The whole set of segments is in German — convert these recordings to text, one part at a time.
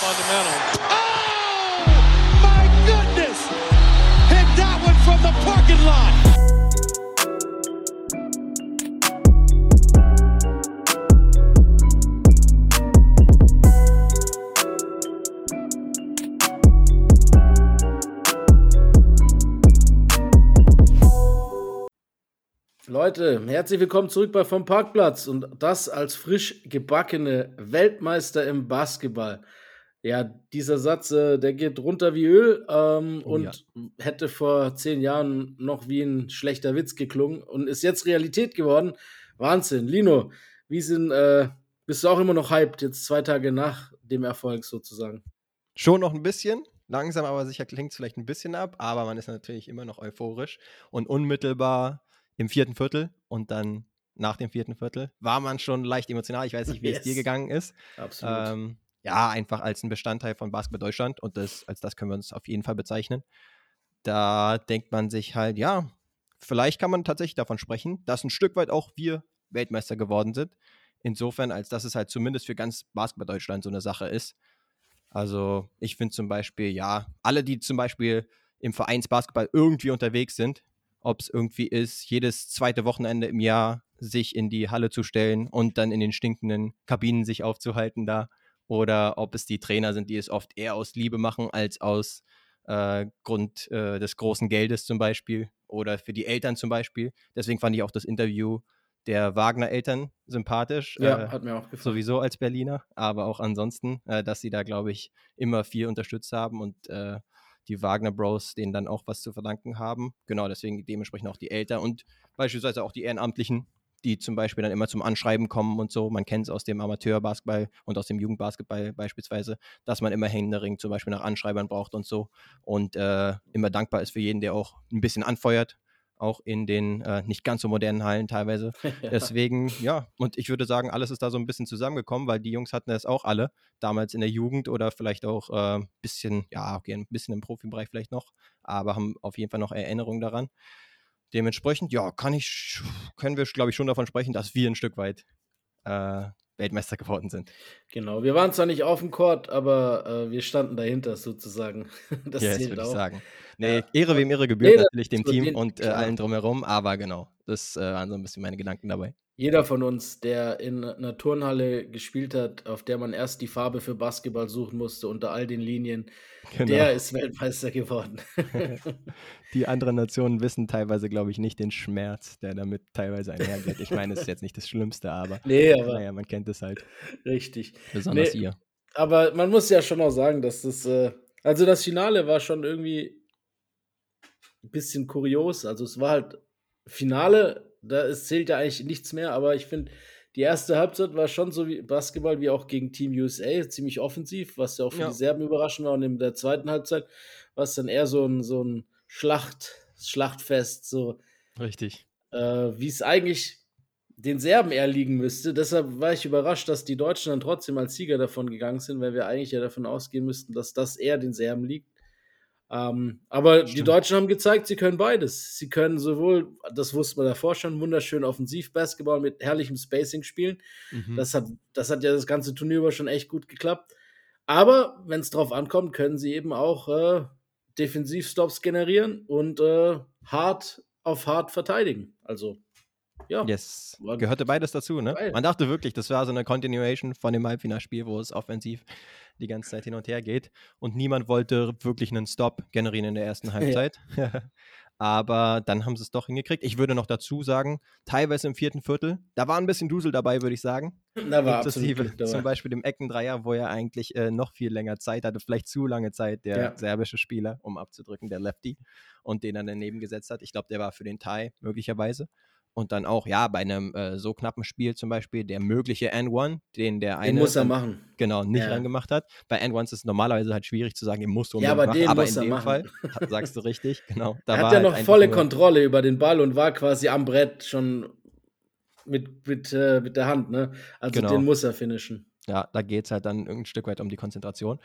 fundamental. Oh, my goodness! Hit that one from the parking lot. Leute, herzlich willkommen zurück bei Vom Parkplatz und das als frisch gebackene Weltmeister im Basketball. Ja, dieser Satz, äh, der geht runter wie Öl ähm, Oh und ja. hätte vor zehn Jahren noch wie ein schlechter Witz geklungen und ist jetzt Realität geworden. Wahnsinn. Lino, wie sind, äh, bist du auch immer noch hyped, jetzt zwei Tage nach dem Erfolg sozusagen? Schon noch ein bisschen, langsam aber sicher klingt es vielleicht ein bisschen ab, aber man ist natürlich immer noch euphorisch und unmittelbar im vierten Viertel und dann nach dem vierten Viertel war man schon leicht emotional. Ich weiß nicht, wie es dir Yes. gegangen ist. Absolut. Ähm, ja, einfach als ein Bestandteil von Basketball Deutschland und das, als das können wir uns auf jeden Fall bezeichnen. Da denkt man sich halt, ja, vielleicht kann man tatsächlich davon sprechen, dass ein Stück weit auch wir Weltmeister geworden sind. Insofern, als dass es halt zumindest für ganz Basketball Deutschland so eine Sache ist. Also ich finde zum Beispiel, ja, alle, die zum Beispiel im Vereinsbasketball irgendwie unterwegs sind, ob es irgendwie ist, jedes zweite Wochenende im Jahr sich in die Halle zu stellen und dann in den stinkenden Kabinen sich aufzuhalten da. Oder ob es die Trainer sind, die es oft eher aus Liebe machen als aus äh, Grund äh, des großen Geldes zum Beispiel. Oder für die Eltern zum Beispiel. Deswegen fand ich auch das Interview der Wagner-Eltern sympathisch. ja, äh, hat mir auch gefallen. sowieso als Berliner, aber auch ansonsten, äh, dass sie da, glaube ich, immer viel unterstützt haben und äh, die Wagner Bros denen dann auch was zu verdanken haben. Genau, deswegen dementsprechend auch die Eltern und beispielsweise auch die Ehrenamtlichen, die zum Beispiel dann immer zum Anschreiben kommen und so. Man kennt es aus dem Amateurbasketball und aus dem Jugendbasketball beispielsweise, dass man immer händeringend zum Beispiel nach Anschreibern braucht und so und äh, immer dankbar ist für jeden, der auch ein bisschen anfeuert, auch in den äh, nicht ganz so modernen Hallen teilweise. Ja. Deswegen, ja, und ich würde sagen, alles ist da so ein bisschen zusammengekommen, weil die Jungs hatten das auch alle, damals in der Jugend oder vielleicht auch ein äh, bisschen, ja, okay, ein bisschen im Profibereich vielleicht noch, aber haben auf jeden Fall noch Erinnerungen daran. Dementsprechend, ja, kann ich, können wir, glaube ich, schon davon sprechen, dass wir ein Stück weit äh, Weltmeister geworden sind. Genau, wir waren zwar nicht auf dem Court, aber äh, wir standen dahinter sozusagen. Das yes, zählt würde ich sagen. Nee, Ja. Ehre wem Ehre gebührt, Nee, natürlich dem Team und äh, allen drumherum, aber genau, das äh, waren so ein bisschen meine Gedanken dabei. Jeder von uns, der in einer Turnhalle gespielt hat, auf der man erst die Farbe für Basketball suchen musste, unter all den Linien, Genau. der ist Weltmeister geworden. Die anderen Nationen wissen teilweise, glaube ich, nicht den Schmerz, der damit teilweise einhergeht. Ich meine, es ist jetzt nicht das Schlimmste, aber nee, aber naja, man kennt es halt. richtig. Besonders Nee. ihr. Aber man muss ja schon auch sagen, dass das, äh, also das Finale war schon irgendwie ein bisschen kurios. Also es war halt Finale, da es zählt ja eigentlich nichts mehr, aber ich finde, die erste Halbzeit war schon so wie Basketball wie auch gegen Team USA, ziemlich offensiv, was ja auch für Ja. die Serben überraschend war. Und in der zweiten Halbzeit war es dann eher so ein, so ein Schlacht, Schlachtfest, so Richtig. äh, wie es eigentlich den Serben eher liegen müsste. Deshalb war ich überrascht, dass die Deutschen dann trotzdem als Sieger davon gegangen sind, weil wir eigentlich ja davon ausgehen müssten, dass das eher den Serben liegt. Ähm, aber die Stimmt. Deutschen haben gezeigt, sie können beides. Sie können sowohl, das wusste man davor schon, wunderschön Offensiv-Basketball mit herrlichem Spacing spielen. Mhm. Das hat, das hat ja das ganze Turnier über schon echt gut geklappt. Aber wenn es drauf ankommt, können sie eben auch äh, Defensivstops generieren und äh, hart auf hart verteidigen. Also, ja. Yes. Gehörte beides dazu, ne? Geil. Man dachte wirklich, das war so eine Continuation von dem Halbfinalspiel, wo es offensiv die ganze Zeit hin und her geht. Und niemand wollte wirklich einen Stop generieren in der ersten Halbzeit. Aber dann haben sie es doch hingekriegt. Ich würde noch dazu sagen, teilweise im vierten Viertel, da war ein bisschen Dusel dabei, würde ich sagen. Da war Inklusive zum Beispiel dem Eckendreier, wo er eigentlich äh, noch viel länger Zeit hatte, vielleicht zu lange Zeit, der Ja. serbische Spieler, um abzudrücken, der Lefty, und den dann daneben gesetzt hat. Ich glaube, der war für den Tie möglicherweise. Und dann auch, ja, bei einem äh, so knappen Spiel zum Beispiel, der mögliche N1, den der eine Den muss er machen. genau nicht Ja. reingemacht hat. Bei N1s ist es normalerweise halt schwierig zu sagen, den musst du Ja, aber machen, den aber muss in er dem machen. Fall sagst du richtig, genau. Da er hat ja halt noch volle Kontrolle über den Ball und war quasi am Brett schon mit, mit, äh, mit der Hand, ne? Also Genau. den muss er finishen. Ja, da geht es halt dann ein Stück weit um die Konzentration,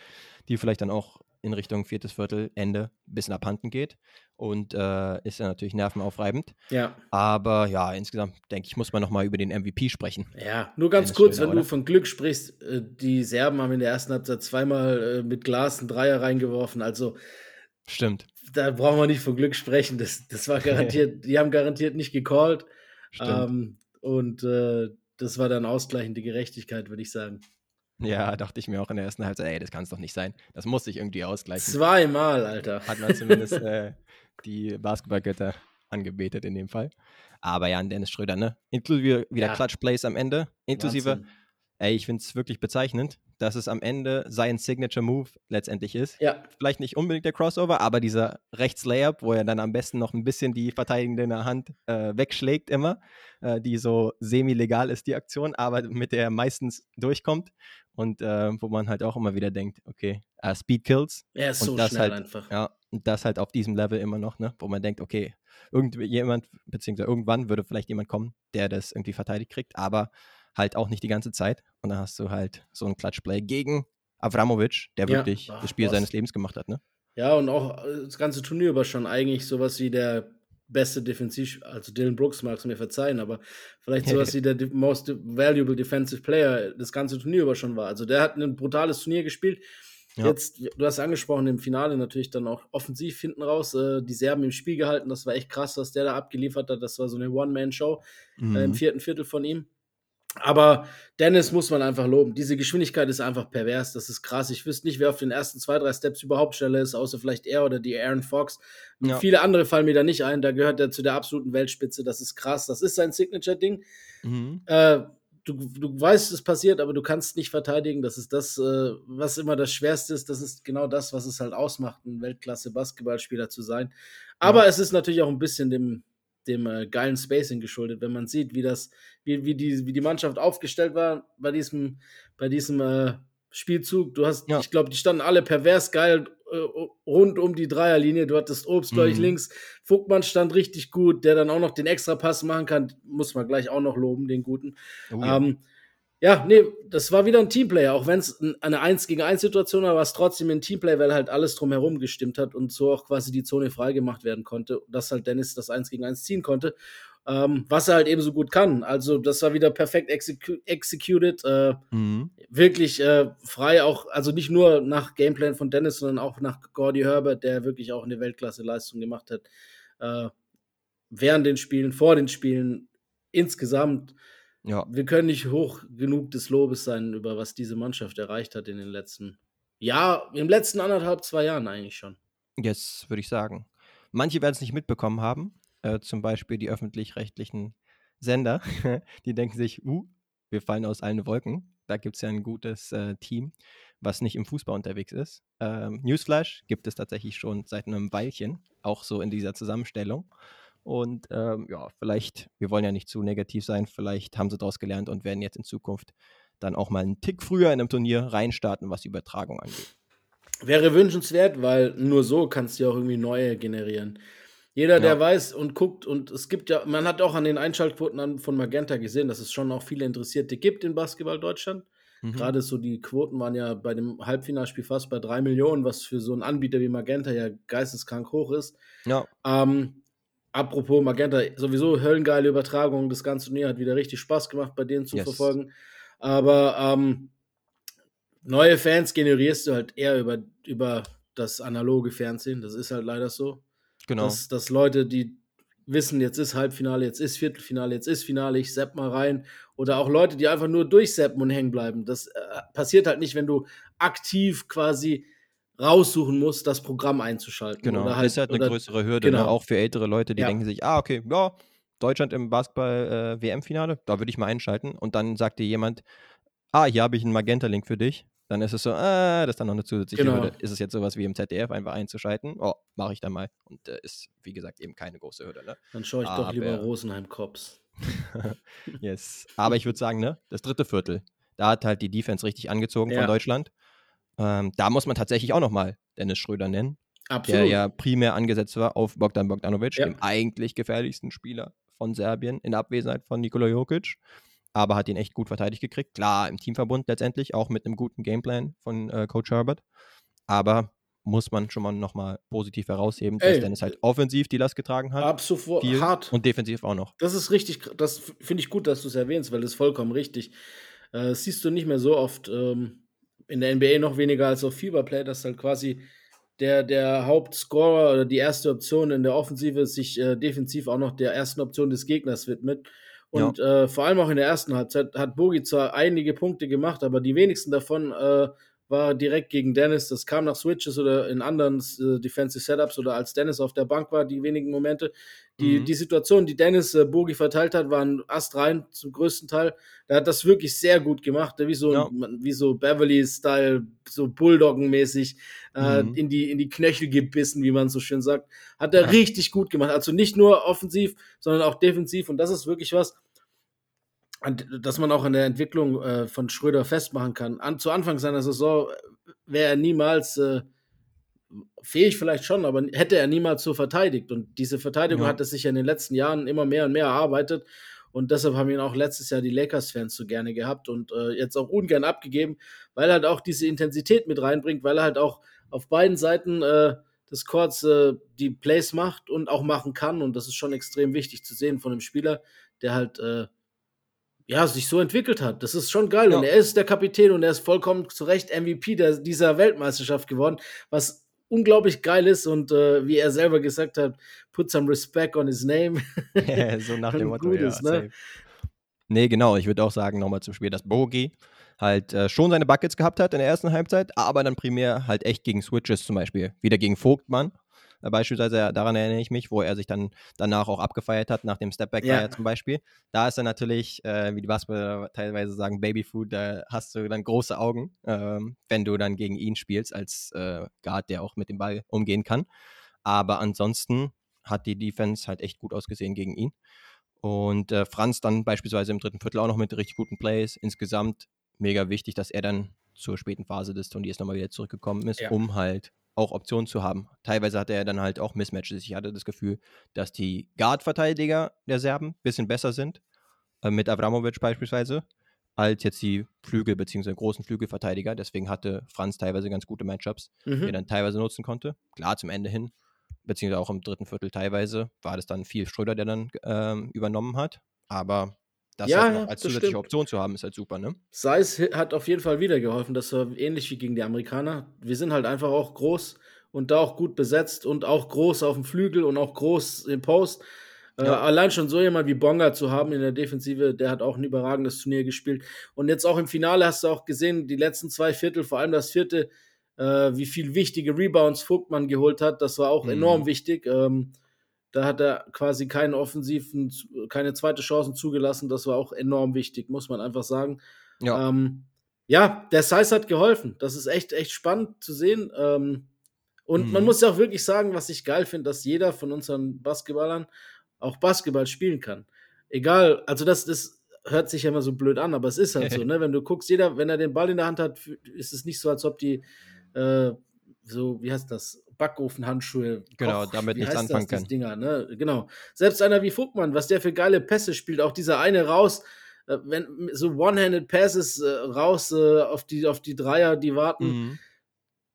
die vielleicht dann auch in Richtung viertes Viertel, Ende ein bisschen abhanden geht. Und äh, ist ja natürlich nervenaufreibend. Ja. Aber ja, insgesamt denke ich, muss man nochmal über den MVP sprechen. Ja, nur ganz Dennis kurz, Schröder, wenn du oder? von Glück sprichst, äh, die Serben haben in der ersten Halbzeit zweimal äh, mit Glas einen Dreier reingeworfen. Also Stimmt. da brauchen wir nicht von Glück sprechen. Das, das war garantiert, die haben garantiert nicht gecallt. Stimmt. Ähm, und äh, das war dann ausgleichende Gerechtigkeit, würde ich sagen. Ja, dachte ich mir auch in der ersten Halbzeit, ey, das kann es doch nicht sein. Das muss sich irgendwie ausgleichen. Zweimal, Alter. Hat man zumindest äh, die Basketballgötter angebetet in dem Fall. Aber ja, an Dennis Schröder, ne? Inklusive wieder Ja. Clutch Plays am Ende. Inklusive, Wahnsinn. ey, ich finde es wirklich bezeichnend, dass es am Ende sein Signature Move letztendlich ist. Ja, Vielleicht nicht unbedingt der Crossover, aber dieser Rechts-Layup, wo er dann am besten noch ein bisschen die verteidigende Hand äh, wegschlägt immer, äh, die so semi-legal ist, die Aktion, aber mit der er meistens durchkommt und äh, wo man halt auch immer wieder denkt, okay, äh, Speed kills, er ist Und so das schnell halt- einfach. ja, und das halt auf diesem Level immer noch, ne, wo man denkt, okay, irgendjemand, beziehungsweise irgendwann würde vielleicht jemand kommen, der das irgendwie verteidigt kriegt, aber halt auch nicht die ganze Zeit. Und dann hast du halt so ein Clutch-Play gegen Avramovic, der Ja. wirklich Ach, das Spiel was. seines Lebens gemacht hat, ne? Ja, und auch äh, das ganze Turnier über schon eigentlich sowas wie der beste Defensiv, also Dylan Brooks mag es mir verzeihen, aber vielleicht sowas wie der de- most valuable defensive player das ganze Turnier über schon war. Also der hat ein brutales Turnier gespielt. Ja. Jetzt, du hast angesprochen, im Finale natürlich dann auch offensiv hinten raus, äh, die Serben im Spiel gehalten. Das war echt krass, was der da abgeliefert hat. Das war so eine One-Man-Show äh, im Mhm. vierten Viertel von ihm. Aber Dennis muss man einfach loben. Diese Geschwindigkeit ist einfach pervers. Das ist krass. Ich wüsste nicht, wer auf den ersten zwei, drei Steps überhaupt schneller ist, außer vielleicht er oder die Aaron Fox. Ja. Viele andere fallen mir da nicht ein. Da gehört er zu der absoluten Weltspitze. Das ist krass. Das ist sein Signature-Ding. Mhm. Äh, du, du weißt, es passiert, aber du kannst nicht verteidigen. Das ist das, äh, was immer das Schwerste ist. Das ist genau das, was es halt ausmacht, ein Weltklasse-Basketballspieler zu sein. Aber es ist natürlich auch ein bisschen dem, dem äh, geilen Spacing geschuldet, wenn man sieht, wie das, wie, wie, die, wie die Mannschaft aufgestellt war bei diesem, bei diesem äh, Spielzug. Du hast, Ja. ich glaube, die standen alle pervers geil äh, rund um die Dreierlinie. Du hattest Obst, glaube ich, Mhm. links. Vogtmann stand richtig gut, der dann auch noch den Extrapass machen kann. Muss man gleich auch noch loben, den guten. Oh, ja. Ähm, ja, nee, das war wieder ein Teamplayer. Auch wenn es eine 1 gegen 1 Situation war, war es trotzdem ein Teamplay, weil halt alles drumherum gestimmt hat und so auch quasi die Zone freigemacht werden konnte, dass halt Dennis das 1 gegen 1 ziehen konnte. Ähm, was er halt eben so gut kann. Also, das war wieder perfekt execu executed. Äh, Mhm. wirklich äh, frei, auch, also nicht nur nach Gameplan von Dennis, sondern auch nach Gordy Herbert, der wirklich auch eine Weltklasse-Leistung gemacht hat. Äh, während den Spielen, vor den Spielen, insgesamt. Ja. Wir können nicht hoch genug des Lobes sein, über was diese Mannschaft erreicht hat in den letzten, ja, im letzten anderthalb, zwei Jahren eigentlich schon. Jetzt würde ich sagen. Manche werden es nicht mitbekommen haben, äh, zum Beispiel die öffentlich-rechtlichen Sender, die denken sich, uh, wir fallen aus allen Wolken. Da gibt es ja ein gutes äh, Team, was nicht im Fußball unterwegs ist. Ähm, Newsflash gibt es tatsächlich schon seit einem Weilchen, auch so in dieser Zusammenstellung. Und ähm, ja, vielleicht, wir wollen ja nicht zu negativ sein, vielleicht haben sie daraus gelernt und werden jetzt in Zukunft dann auch mal einen Tick früher in einem Turnier reinstarten, was die Übertragung angeht. Wäre wünschenswert, weil nur so kannst du ja auch irgendwie neue generieren. Jeder, der Ja. weiß und guckt, und es gibt ja, man hat auch an den Einschaltquoten von Magenta gesehen, dass es schon auch viele Interessierte gibt in Basketball Deutschland. Mhm. Gerade so die Quoten waren ja bei dem Halbfinalspiel fast bei drei Millionen, was für so einen Anbieter wie Magenta ja geisteskrank hoch ist. Ja, Ähm, apropos Magenta, sowieso höllengeile Übertragung. Das ganze Turnier hat wieder richtig Spaß gemacht, bei denen zu Yes. verfolgen. Aber ähm, neue Fans generierst du halt eher über, über das analoge Fernsehen. Das ist halt leider so. genau. Dass, dass Leute, die wissen, jetzt ist Halbfinale, jetzt ist Viertelfinale, jetzt ist Finale, ich sepp mal rein. Oder auch Leute, die einfach nur durchseppen und hängen bleiben. Das äh, passiert halt nicht, wenn du aktiv quasi raussuchen musst, das Programm einzuschalten. Genau, Oder das ist halt eine größere Hürde, genau. ne? auch für ältere Leute, die Ja. denken sich, ah, okay, ja, Deutschland im Basketball-WM-Finale, da würde ich mal einschalten. Und dann sagt dir jemand, ah, hier habe ich einen Magenta-Link für dich. Dann ist es so, äh, das ist dann noch eine zusätzliche Genau. Hürde. Ist es jetzt sowas wie im ZDF, einfach einzuschalten? Oh, mache ich dann mal. Und äh, ist, wie gesagt, eben keine große Hürde. Ne? Dann schaue ich doch lieber Aber- Rosenheim Cops. yes. Aber ich würde sagen, ne, das dritte Viertel, da hat halt die Defense richtig angezogen Ja. von Deutschland. Ähm, da muss man tatsächlich auch nochmal Dennis Schröder nennen Absolut. der ja primär angesetzt war auf Bogdan Bogdanovic, Ja. dem eigentlich gefährlichsten Spieler von Serbien in Abwesenheit von Nikola Jokic. aber hat ihn echt gut verteidigt gekriegt. Klar, im Teamverbund letztendlich, auch mit einem guten Gameplan von äh, Coach Herbert. Aber muss man schon mal nochmal positiv herausheben, dass Ey, Dennis halt offensiv die Last getragen hat. Absolut viel hart. Und defensiv auch noch. Das ist richtig, das finde ich gut, dass du es erwähnst, weil das ist vollkommen richtig. Äh, das siehst du nicht mehr so oft ähm, in der NBA noch weniger als auf Fieberplay, dass halt quasi der, der Hauptscorer oder die erste Option in der Offensive sich äh, defensiv auch noch der ersten Option des Gegners widmet. Und äh, vor allem auch in der ersten Halbzeit hat Bogi zwar einige Punkte gemacht, aber die wenigsten davon äh, war direkt gegen Dennis. Das kam nach Switches oder in anderen äh, Defensive Setups oder als Dennis auf der Bank war, die wenigen Momente. Die, Mhm. die Situation, die Dennis äh, Bogi verteilt hat, waren astrein zum größten Teil. Er hat das wirklich sehr gut gemacht, wie so, Ja. wie so Beverly-Style, so Bulldoggen-mäßig äh, Mhm. in, die, in die Knöchel gebissen, wie man so schön sagt. Hat er Ja. richtig gut gemacht. Also nicht nur offensiv, sondern auch defensiv. Und das ist wirklich was, dass man auch in der Entwicklung äh, von Schröder festmachen kann. An, zu Anfang seiner Saison wäre er niemals äh, fähig, vielleicht schon, aber hätte er niemals so verteidigt. Und diese Verteidigung Ja. hat es sich ja in den letzten Jahren immer mehr und mehr erarbeitet. Und deshalb haben ihn auch letztes Jahr die Lakers-Fans so gerne gehabt und äh, jetzt auch ungern abgegeben, weil er halt auch diese Intensität mit reinbringt, weil er halt auch auf beiden Seiten äh, des Courts äh, die Plays macht und auch machen kann. Und das ist schon extrem wichtig zu sehen von einem Spieler, der halt äh, ja, sich so entwickelt hat. Das ist schon geil. Ja. Und er ist der Kapitän und er ist vollkommen zu Recht MVP der, dieser Weltmeisterschaft geworden, was unglaublich geil ist. Und äh, wie er selber gesagt hat, put some respect on his name. so nach dem Motto, ja, ne? safe. Nee, genau. Ich würde auch sagen, nochmal zum Spiel, dass Bogi halt äh, schon seine Buckets gehabt hat in der ersten Halbzeit, aber dann primär halt echt gegen Switches zum Beispiel. Wieder gegen Vogtmann. Äh, beispielsweise, äh, daran erinnere ich mich, wo er sich dann danach auch abgefeiert hat, nach dem Stepback Ja. zum Beispiel. Da ist er natürlich, äh, wie die Basketballer teilweise sagen, Babyfood, da hast du dann große Augen, ähm, wenn du dann gegen ihn spielst, als äh, Guard, der auch mit dem Ball umgehen kann. Aber ansonsten hat die Defense halt echt gut ausgesehen gegen ihn. Und äh, Franz dann beispielsweise im dritten Viertel auch noch mit richtig guten Plays. Insgesamt mega wichtig, dass er dann zur späten Phase des Turniers nochmal wieder zurückgekommen ist, Ja. um halt auch Optionen zu haben. Teilweise hatte er dann halt auch Mismatches. Ich hatte das Gefühl, dass die Guard-Verteidiger der Serben ein bisschen besser sind, äh, mit Avramovic beispielsweise, als jetzt die Flügel- bzw. großen Flügelverteidiger. Deswegen hatte Franz teilweise ganz gute Matchups die er Mhm. dann teilweise nutzen konnte. Klar, zum Ende hin, beziehungsweise auch im dritten Viertel teilweise, war das dann viel Schröder, der dann ähm, übernommen hat. Aber das Ja, halt als zusätzliche stimmt. Option zu haben, ist halt super, ne? Seis hat auf jeden Fall wieder geholfen. Das war ähnlich wie gegen die Amerikaner. Wir sind halt einfach auch groß und da auch gut besetzt und auch groß auf dem Flügel und auch groß im Post. Äh, Ja. allein schon so jemand wie Bonga zu haben in der Defensive, der hat auch ein überragendes Turnier gespielt. Und jetzt auch im Finale hast du auch gesehen, die letzten zwei Viertel, vor allem das vierte, äh, wie viel wichtige Rebounds Vogtmann geholt hat. Das war auch Mhm. enorm wichtig. Ähm, da hat er quasi keinen offensiven, keine zweite Chancen zugelassen. Das war auch enorm wichtig, muss man einfach sagen. Ja, Ähm, ja, der Size hat geholfen. Das ist echt, echt spannend zu sehen. Ähm, und Mhm. man muss ja auch wirklich sagen, was ich geil finde, dass jeder von unseren Basketballern auch Basketball spielen kann. Egal, also das, das hört sich ja immer so blöd an, aber es ist halt so, ne? Wenn du guckst, jeder, wenn er den Ball in der Hand hat, ist es nicht so, als ob die äh, so, wie heißt das, Backofenhandschuhe, Genau, damit wie nichts anfangen das, diese Dinger, ne? Genau. Selbst einer wie Vogtmann, was der für geile Pässe spielt, auch dieser eine raus, äh, wenn so One-Handed Passes äh, raus äh, auf die auf die Dreier, die warten. mhm.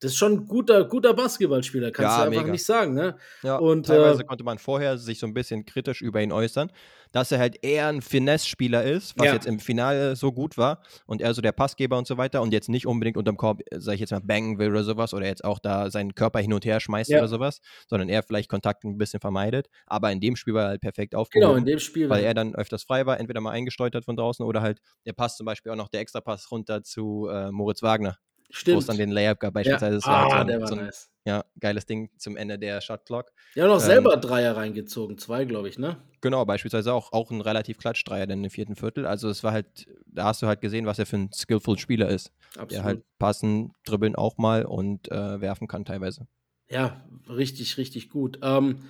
Das ist schon ein guter guter Basketballspieler, kannst Ja, du einfach mega. nicht sagen, ne? ja. und, teilweise äh, konnte man vorher sich so ein bisschen kritisch über ihn äußern, dass er halt eher ein Finesse-Spieler ist, was Ja. jetzt im Finale so gut war und er so der Passgeber und so weiter und jetzt nicht unbedingt unterm Korb, sag ich jetzt mal, bangen will oder sowas oder jetzt auch da seinen Körper hin und her schmeißt Ja. oder sowas, sondern er vielleicht Kontakt ein bisschen vermeidet. Aber in dem Spiel war er halt perfekt aufgehoben. Genau, in dem Spiel. weil er dann öfters frei war, entweder mal eingesteuert hat von draußen oder halt der Pass zum Beispiel auch noch der Extrapass runter zu äh, Moritz Wagner, wo stimmt. es dann den Layup gab ja. beispielsweise. War Ah, halt so ein, der war so ein nice. ja, geiles Ding zum Ende der Shot Clock. Ja, auch Ähm, selber Dreier reingezogen, zwei, glaube ich, ne? Genau, beispielsweise auch, auch ein relativ Klatschdreier dann im vierten Viertel. Also es war halt, da hast du halt gesehen, was er für ein skillful Spieler ist. Absolut. Der halt passen, dribbeln auch mal und äh, werfen kann teilweise. Ja, richtig, richtig gut. Ähm,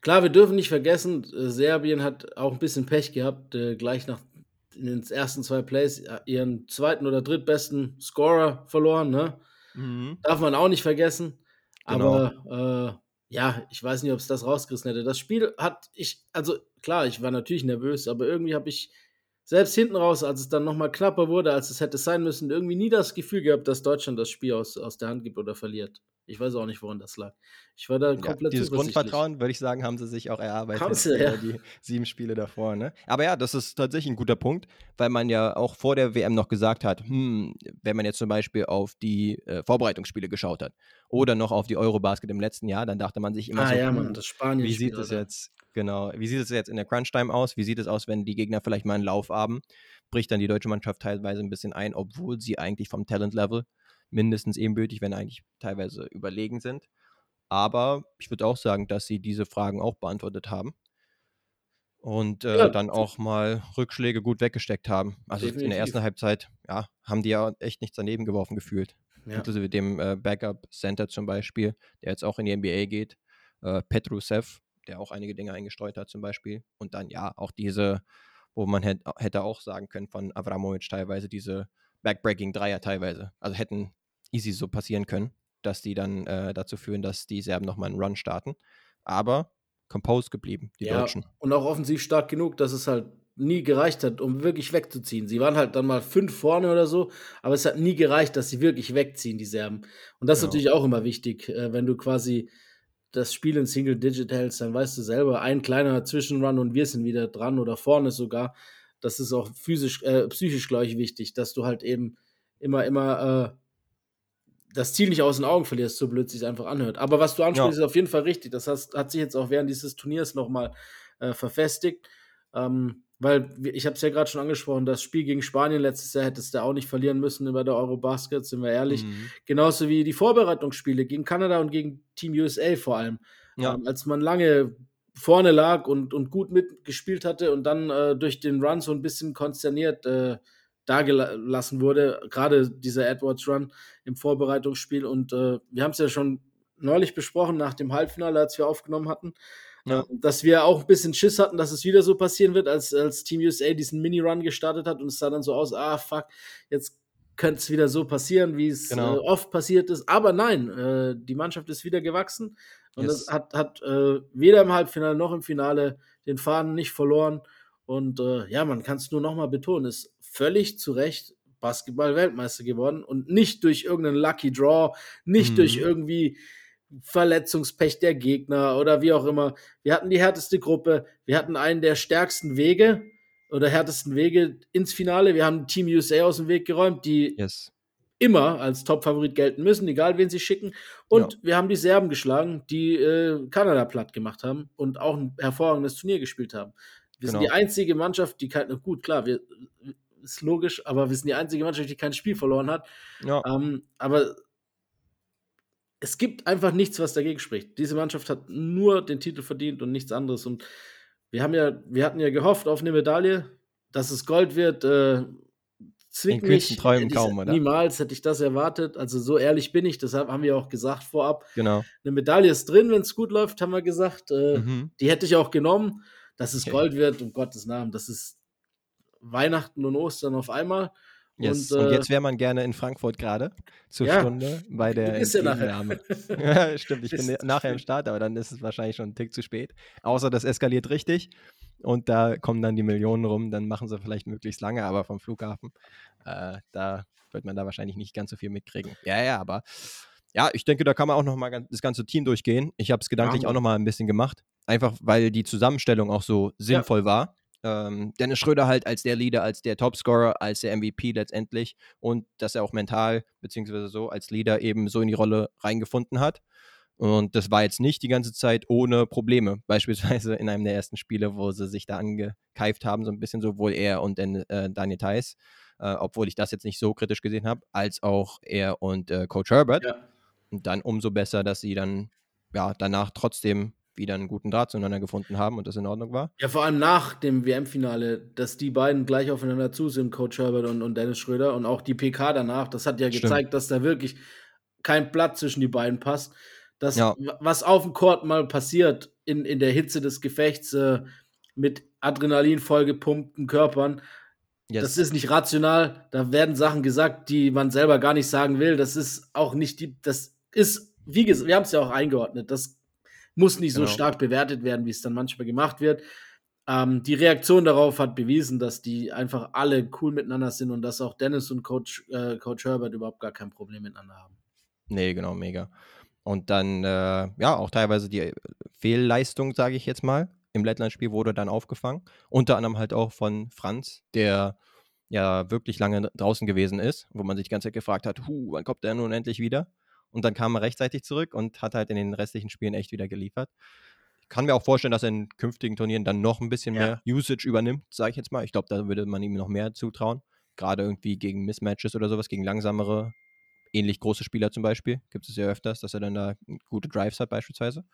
klar, wir dürfen nicht vergessen, äh, Serbien hat auch ein bisschen Pech gehabt, äh, gleich nach in den ersten zwei Plays äh, ihren zweiten oder drittbesten Scorer verloren, ne? Darf man auch nicht vergessen. Genau. Aber äh, ja, ich weiß nicht, ob es das rausgerissen hätte. Das Spiel hat ich, also klar, ich war natürlich nervös, aber irgendwie habe ich selbst hinten raus, als es dann nochmal knapper wurde, als es hätte sein müssen, irgendwie nie das Gefühl gehabt, dass Deutschland das Spiel aus, aus der Hand gibt oder verliert. Ich weiß auch nicht, woran das lag. Ich war da komplett ja, Dieses Grundvertrauen, würde ich sagen, haben sie sich auch erarbeitet. Haben sie, ja. Die sieben Spiele davor. Ne? Aber ja, das ist tatsächlich ein guter Punkt, weil man ja auch vor der WM noch gesagt hat, hm, wenn man jetzt zum Beispiel auf die äh, Vorbereitungsspiele geschaut hat oder noch auf die Eurobasket im letzten Jahr, dann dachte man sich immer ah, so, ja, hm, Mann, das Spanien wie sieht es jetzt, genau, wie sieht es jetzt in der Crunch-Time aus? Wie sieht es aus, wenn die Gegner vielleicht mal einen Lauf haben? Bricht dann die deutsche Mannschaft teilweise ein bisschen ein, obwohl sie eigentlich vom Talent-Level mindestens ebenbürtig, wenn eigentlich teilweise überlegen sind. Aber ich würde auch sagen, dass sie diese Fragen auch beantwortet haben. Und äh, ja, dann auch mal Rückschläge gut weggesteckt haben. Also definitiv. in der ersten Halbzeit, ja, haben die ja echt nichts daneben geworfen gefühlt. Ja. Inklusive dem äh, Backup-Center zum Beispiel, der jetzt auch in die NBA geht. Äh, Petrusev, der auch einige Dinge eingestreut hat zum Beispiel. Und dann ja, auch diese, wo man hätte, hätte auch sagen können von Avramovic teilweise, diese Backbreaking Dreier teilweise. Also hätten easy so passieren können, dass die dann äh, dazu führen, dass die Serben nochmal einen Run starten. Aber composed geblieben, die ja, Deutschen. Und auch offensiv stark genug, dass es halt nie gereicht hat, um wirklich wegzuziehen. Sie waren halt dann mal fünf vorne oder so, aber es hat nie gereicht, dass sie wirklich wegziehen, die Serben. Und das ist natürlich auch immer wichtig, äh, wenn du quasi das Spiel in Single Digit hältst, dann weißt du selber, ein kleiner Zwischenrun und wir sind wieder dran oder vorne sogar. Das ist auch physisch, äh, psychisch, glaube ich, wichtig, dass du halt eben immer, immer äh, das Ziel nicht aus den Augen verlierst, so blöd sich einfach anhört. Aber was du ansprichst, ja. ist auf jeden Fall richtig. Das heißt, hat sich jetzt auch während dieses Turniers nochmal äh, verfestigt. Ähm, weil ich habe es ja gerade schon angesprochen, das Spiel gegen Spanien letztes Jahr hättest du auch nicht verlieren müssen bei der Eurobasket, sind wir ehrlich. Mhm. Genauso wie die Vorbereitungsspiele gegen Kanada und gegen Team USA vor allem. Ja. Ähm, als man lange vorne lag und, und gut mitgespielt hatte und dann äh, durch den Run so ein bisschen konsterniert äh, dagelassen wurde, gerade dieser Edwards Run im Vorbereitungsspiel. Und äh, wir haben es ja schon neulich besprochen nach dem Halbfinale, als wir aufgenommen hatten, ja. äh, dass wir auch ein bisschen Schiss hatten, dass es wieder so passieren wird, als, als Team USA diesen Mini-Run gestartet hat und es sah dann so aus, ah fuck, jetzt könnte es wieder so passieren, wie es genau. äh, oft passiert ist. Aber nein, äh, die Mannschaft ist wieder gewachsen und yes. das hat, hat äh, weder im Halbfinale noch im Finale den Faden nicht verloren. Und äh, ja, man kann es nur nochmal betonen, ist völlig zu Recht Basketball-Weltmeister geworden und nicht durch irgendeinen Lucky Draw, nicht mhm. durch irgendwie Verletzungspech der Gegner oder wie auch immer. Wir hatten die härteste Gruppe, wir hatten einen der stärksten Wege oder härtesten Wege ins Finale. Wir haben Team USA aus dem Weg geräumt, die yes. immer als Top-Favorit gelten müssen, egal wen sie schicken. Und ja. wir haben die Serben geschlagen, die äh, Kanada platt gemacht haben und auch ein hervorragendes Turnier gespielt haben. Wir genau. sind die einzige Mannschaft, die kein, gut, klar, wir, ist logisch, aber wir sind die einzige Mannschaft, die kein Spiel verloren hat. Ja. Ähm, aber es gibt einfach nichts, was dagegen spricht. Diese Mannschaft hat nur den Titel verdient und nichts anderes. Und wir haben ja, wir hatten ja gehofft auf eine Medaille, dass es Gold wird. Äh, zwingt mich Träumen kaum, oder? niemals hätte ich das erwartet. Also so ehrlich bin ich. Deshalb haben wir auch gesagt vorab. Genau. Eine Medaille ist drin, wenn es gut läuft, haben wir gesagt. Äh, mhm. Die hätte ich auch genommen. Dass es okay. Gold wird, um Gottes Namen, das ist Weihnachten und Ostern auf einmal. Yes. Und, äh, und, jetzt wäre man gerne in Frankfurt gerade zur ja, Stunde bei der Entgegennahme. ja, stimmt, ich bin nachher im Start, aber dann ist es wahrscheinlich schon ein Tick zu spät. Außer das eskaliert richtig und da kommen dann die Millionen rum, dann machen sie vielleicht möglichst lange, aber vom Flughafen, äh, da wird man da wahrscheinlich nicht ganz so viel mitkriegen. Ja, ja, aber ja, ich denke, da kann man auch noch mal das ganze Team durchgehen. Ich habe es gedanklich ja, auch noch mal ein bisschen gemacht. Einfach weil die Zusammenstellung auch so sinnvoll ja. war. Ähm, Dennis Schröder halt als der Leader, als der Topscorer, als der MVP letztendlich und dass er auch mental beziehungsweise so als Leader eben so in die Rolle reingefunden hat. Und das war jetzt nicht die ganze Zeit ohne Probleme. Beispielsweise in einem der ersten Spiele, wo sie sich da angekeift haben, so ein bisschen sowohl er und den, äh, Daniel Theiss, äh, obwohl ich das jetzt nicht so kritisch gesehen habe, als auch er und äh, Coach Herbert. Ja. Und dann umso besser, dass sie dann ja danach trotzdem wieder einen guten Draht zueinander gefunden haben und das in Ordnung war. Ja, vor allem nach dem WM-Finale, dass die beiden gleich aufeinander zu sind, Coach Herbert und, und Dennis Schröder und auch die PK danach, das hat ja Stimmt. gezeigt, dass da wirklich kein Blatt zwischen die beiden passt. Das, ja. was auf dem Court mal passiert in, in der Hitze des Gefechts äh, mit Adrenalin vollgepumpten Körpern, Yes. Das ist nicht rational. Da werden Sachen gesagt, die man selber gar nicht sagen will. Das ist auch nicht die, das ist, wie gesagt, wir haben es ja auch eingeordnet. Das muss nicht so genau. stark bewertet werden, wie es dann manchmal gemacht wird. ähm, die Reaktion darauf hat bewiesen, dass die einfach alle cool miteinander sind und dass auch Dennis und Coach, äh, Coach Herbert überhaupt gar kein Problem miteinander haben. Nee, genau, mega. Und dann, äh, ja, auch teilweise die Fehlleistung, sage ich jetzt mal, im Lettland-Spiel wurde dann aufgefangen. Unter anderem halt auch von Franz, der ja wirklich lange draußen gewesen ist, wo man sich die ganze Zeit gefragt hat, huh, wann kommt der nun endlich wieder? Und dann kam er rechtzeitig zurück und hat halt in den restlichen Spielen echt wieder geliefert. Ich kann mir auch vorstellen, dass er in künftigen Turnieren dann noch ein bisschen ja. mehr Usage übernimmt, sage ich jetzt mal. Ich glaube, da würde man ihm noch mehr zutrauen. Gerade irgendwie gegen Mismatches oder sowas, gegen langsamere, ähnlich große Spieler zum Beispiel. Gibt es ja öfters, dass er dann da gute Drives hat beispielsweise.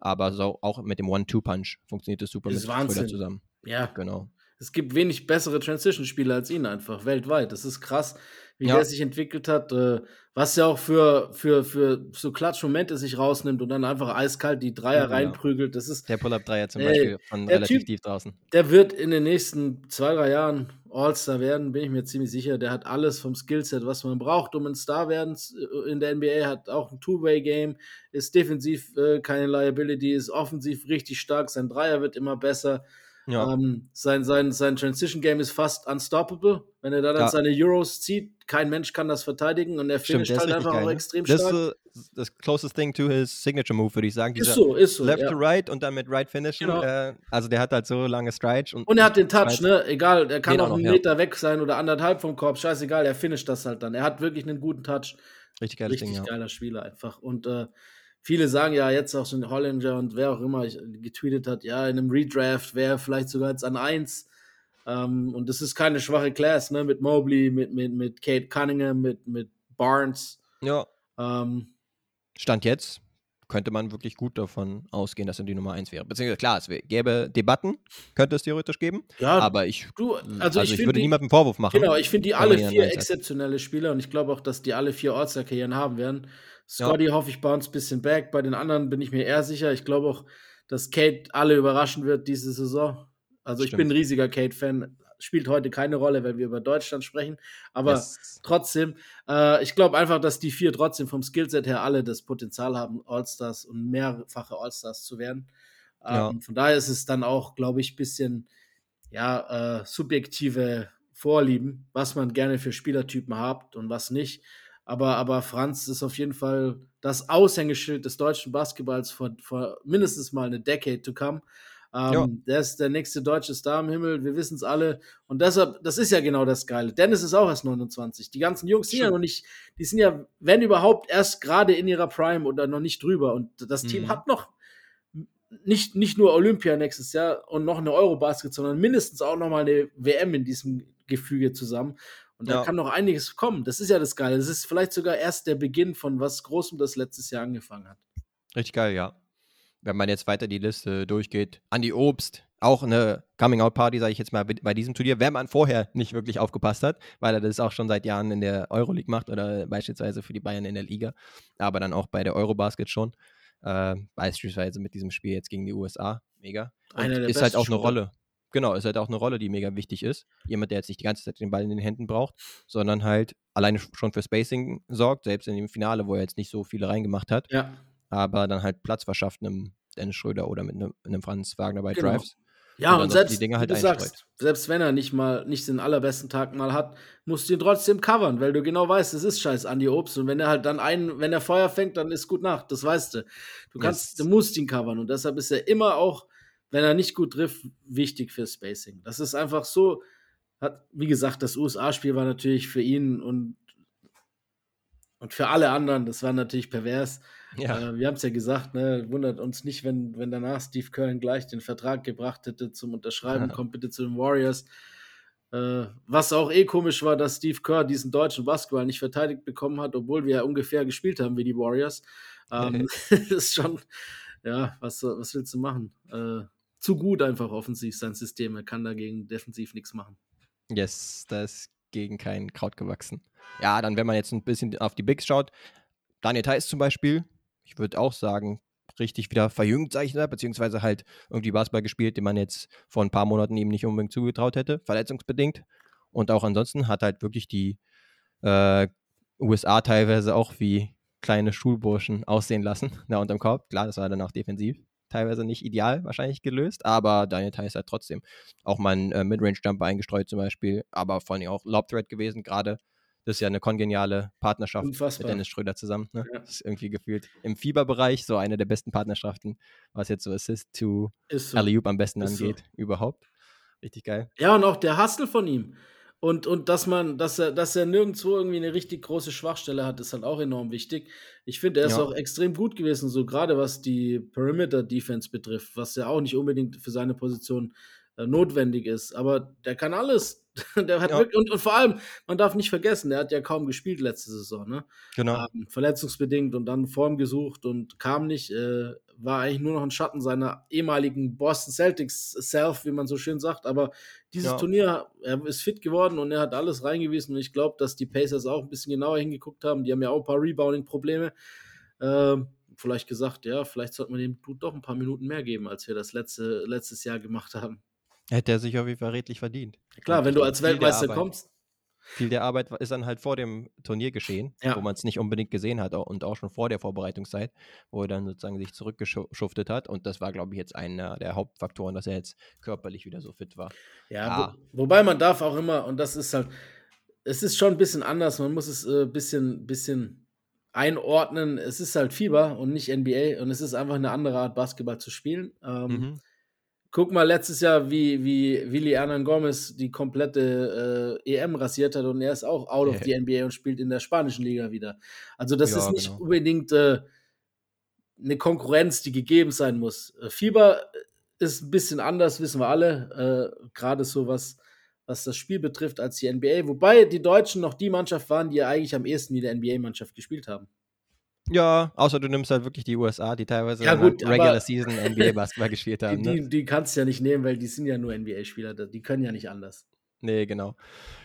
Aber so auch mit dem One-Two-Punch funktioniert das super das mit Wahnsinn. zusammen. Ja. Genau. Es gibt wenig bessere Transition-Spieler als ihn einfach, weltweit. Das ist krass, wie Ja. der sich entwickelt hat, äh, was ja auch für, für, für so Klatsch-Momente sich rausnimmt und dann einfach eiskalt die Dreier Ja, genau. reinprügelt. Das ist, Der Pull-Up-Dreier zum Ey, Beispiel von relativ Typ- tief draußen. der wird in den nächsten zwei, drei Jahren All-Star werden, bin ich mir ziemlich sicher. Der hat alles vom Skillset, was man braucht, um ein Star werden äh, in der NBA. Hat auch ein Two-Way-Game, ist defensiv äh, keine Liability, ist offensiv richtig stark. Sein Dreier wird immer besser. Ja, Ähm, sein, sein, sein Transition-Game ist fast unstoppable. Wenn er da dann Ja. seine Euros zieht, kein Mensch kann das verteidigen und er finisht ist halt einfach geil. auch Ne? extrem Das ist stark. so das closest thing to his signature move, würde ich sagen. Ist Dieser so, ist so. Left ja. to right und dann mit right finishen. Genau. Äh, also der hat halt so lange Strides. Und, Und er hat den Touch, ne? Egal, er kann auch auch einen ja. Meter weg sein oder anderthalb vom Korb, scheißegal, er finisht das halt dann. Er hat wirklich einen guten Touch. Richtig geiles Richtig Ding, ja. geiler Spieler einfach. Und äh, viele sagen ja jetzt auch schon Hollinger und wer auch immer getweetet hat, ja, in einem Redraft wäre vielleicht sogar jetzt an 1. Ähm, und das ist keine schwache Class, ne? Mit Mobley, mit, mit, mit Kate Cunningham, mit, mit Barnes. Ja, Ähm, Stand jetzt könnte man wirklich gut davon ausgehen, dass er die Nummer 1 wäre. Beziehungsweise klar, es gäbe Debatten, könnte es theoretisch geben, ja, aber ich, du, also also, ich, ich, würde die, niemandem Vorwurf machen. Genau, ich finde die alle vier exzeptionelle Spieler und ich glaube auch, dass die alle vier All-Star-Karrieren haben werden. Scotty hoffe ich bounce ein bisschen back. Bei den anderen bin ich mir eher sicher. Ich glaube auch, dass Kate alle überraschen wird diese Saison. Also ich Stimmt. bin ein riesiger Kate-Fan. Spielt heute keine Rolle, wenn wir über Deutschland sprechen. Aber Yes. trotzdem, äh, ich glaube einfach, dass die vier trotzdem vom Skillset her alle das Potenzial haben, All-Stars und mehrfache All-Stars zu werden. Ähm, Ja. Von daher ist es dann auch, glaube ich, ein bisschen ja, äh, subjektive Vorlieben, was man gerne für Spielertypen hat und was nicht. Aber, aber Franz ist auf jeden Fall das Aushängeschild des deutschen Basketballs vor, vor mindestens mal eine Decade to come. Ähm. Der ist der nächste deutsche Star im Himmel, wir wissen es alle. Und deshalb, das ist ja genau das Geile. Dennis ist auch erst 29. Die ganzen Jungs sind ja noch nicht, die sind ja, wenn überhaupt, erst gerade in ihrer Prime oder noch nicht drüber. Und das Team Mhm. hat noch nicht, nicht nur Olympia nächstes Jahr und noch eine Eurobasket, sondern mindestens auch noch mal eine WM in diesem Gefüge zusammen. Und da Ja. kann noch einiges kommen. Das ist ja das Geile. Das ist vielleicht sogar erst der Beginn von was Großem, das letztes Jahr angefangen hat. Richtig geil, ja. Wenn man jetzt weiter die Liste durchgeht, Andi Obst, auch eine Coming-out-Party, sage ich jetzt mal, bei diesem Turnier, wenn man vorher nicht wirklich aufgepasst hat, weil er das auch schon seit Jahren in der Euroleague macht oder beispielsweise für die Bayern in der Liga, aber dann auch bei der Eurobasket schon. Äh, beispielsweise mit diesem Spiel jetzt gegen die USA. Mega. Ist halt auch eine Spieler. Rolle. Genau, ist halt auch eine Rolle, die mega wichtig ist. Jemand, der jetzt nicht die ganze Zeit den Ball in den Händen braucht, sondern halt alleine schon für Spacing sorgt, selbst in dem Finale, wo er jetzt nicht so viele reingemacht hat Ja. aber dann halt Platz verschafft einem Dennis Schröder oder mit einem, einem Franz Wagner bei Genau. Drives. Ja, Und und, selbst, die halt du einstreut. sagst, selbst wenn er nicht mal nicht den allerbesten Tag mal hat, musst du ihn trotzdem covern, weil du genau weißt, es ist scheiß Andi Obst. Und wenn er halt dann einen, wenn er Feuer fängt, dann ist gut Nacht. Das weißt du. Du kannst, Yes. du musst ihn covern. Und deshalb ist er immer auch, wenn er nicht gut trifft, wichtig für Spacing. Das ist einfach so, hat, wie gesagt, das USA-Spiel war natürlich für ihn und, und für alle anderen, das war natürlich pervers. Ja, Äh, wir haben es ja gesagt, ne, wundert uns nicht, wenn, wenn danach Steve Curran gleich den Vertrag gebracht hätte zum Unterschreiben, Ja. kommt bitte zu den Warriors. Äh, was auch eh komisch war, dass Steve Kerr diesen deutschen Basketball nicht verteidigt bekommen hat, obwohl wir ja ungefähr gespielt haben wie die Warriors. Ähm, ist schon, ja, was, was willst du machen? Äh, zu gut einfach offensiv sein System. Er kann dagegen defensiv nichts machen. yes, da ist gegen kein Kraut gewachsen. Ja, dann, wenn man jetzt ein bisschen auf die Bigs schaut, Daniel Theiss zum Beispiel, ich würde auch sagen, richtig wieder verjüngt, sag ich da, beziehungsweise halt irgendwie Basketball gespielt, den man jetzt vor ein paar Monaten ihm nicht unbedingt zugetraut hätte, verletzungsbedingt. Und auch ansonsten hat halt wirklich die äh, USA teilweise auch wie kleine Schulburschen aussehen lassen, da unterm Korb. Klar, das war dann auch defensiv. Teilweise nicht ideal wahrscheinlich gelöst, aber Daniel Theiss hat trotzdem auch mal einen äh, Midrange-Jumper eingestreut zum Beispiel, aber vor allem auch Lob-Thread gewesen, gerade das ist ja eine kongeniale Partnerschaft Unfassbar. mit Dennis Schröder zusammen. Ne? Ja. Das ist irgendwie gefühlt im Fieberbereich so eine der besten Partnerschaften, was jetzt so Assist to so. Alley-Oop am besten Ist so. angeht, überhaupt. Richtig geil. Ja, und auch der Hustle von ihm. Und, und dass man, dass er, dass er nirgendwo irgendwie eine richtig große Schwachstelle hat, ist halt auch enorm wichtig. Ich finde, er ist Ja. auch extrem gut gewesen, so gerade was die Perimeter-Defense betrifft, was ja auch nicht unbedingt für seine Position notwendig ist. Aber der kann alles. der hat Ja. wirklich, und, und vor allem, man darf nicht vergessen, der hat ja kaum gespielt letzte Saison, ne? Genau. ähm, verletzungsbedingt und dann Form gesucht und kam nicht, äh, war eigentlich nur noch ein Schatten seiner ehemaligen Boston Celtics Self, wie man so schön sagt. Aber dieses Ja. Turnier, er ist fit geworden und er hat alles reingewiesen. Und ich glaube, dass die Pacers auch ein bisschen genauer hingeguckt haben. Die haben ja auch ein paar Rebounding-Probleme. Ähm, vielleicht gesagt, ja, vielleicht sollte man dem Dude doch ein paar Minuten mehr geben, als wir das letzte, letztes Jahr gemacht haben. Hätte er sich auf jeden Fall redlich verdient. Klar, Und wenn du als Weltmeister kommst, Viel der Arbeit ist dann halt vor dem Turnier geschehen, Ja. wo man es nicht unbedingt gesehen hat und auch schon vor der Vorbereitungszeit, wo er dann sozusagen sich zurückgeschuftet hat. Und das war, glaube ich, jetzt einer der Hauptfaktoren, dass er jetzt körperlich wieder so fit war. Ja, Ja. Wo, wobei man darf auch immer, und das ist halt, es ist schon ein bisschen anders, man muss es ein äh, bisschen, bisschen einordnen. Es ist halt Fieber und nicht NBA und es ist einfach eine andere Art, Basketball zu spielen. Ähm, Mhm. Guck mal letztes Jahr, wie, wie Willi Hernan Gomez die komplette äh, EM rasiert hat und er ist auch out of the NBA und spielt in der spanischen Liga wieder. Also das Ja, ist nicht genau. unbedingt äh, eine Konkurrenz, die gegeben sein muss. Äh, Fieber ist ein bisschen anders, wissen wir alle, äh, gerade so was, was das Spiel betrifft als die NBA. Wobei die Deutschen noch die Mannschaft waren, die ja eigentlich am ehesten wie der NBA-Mannschaft gespielt haben. Ja, außer du nimmst halt wirklich die USA, die teilweise Ja, gut, Regular Season NBA-Basketball gespielt Die, haben. Ne? die, die kannst du ja nicht nehmen, weil die sind ja nur NBA-Spieler, die können ja nicht anders. Nee, genau.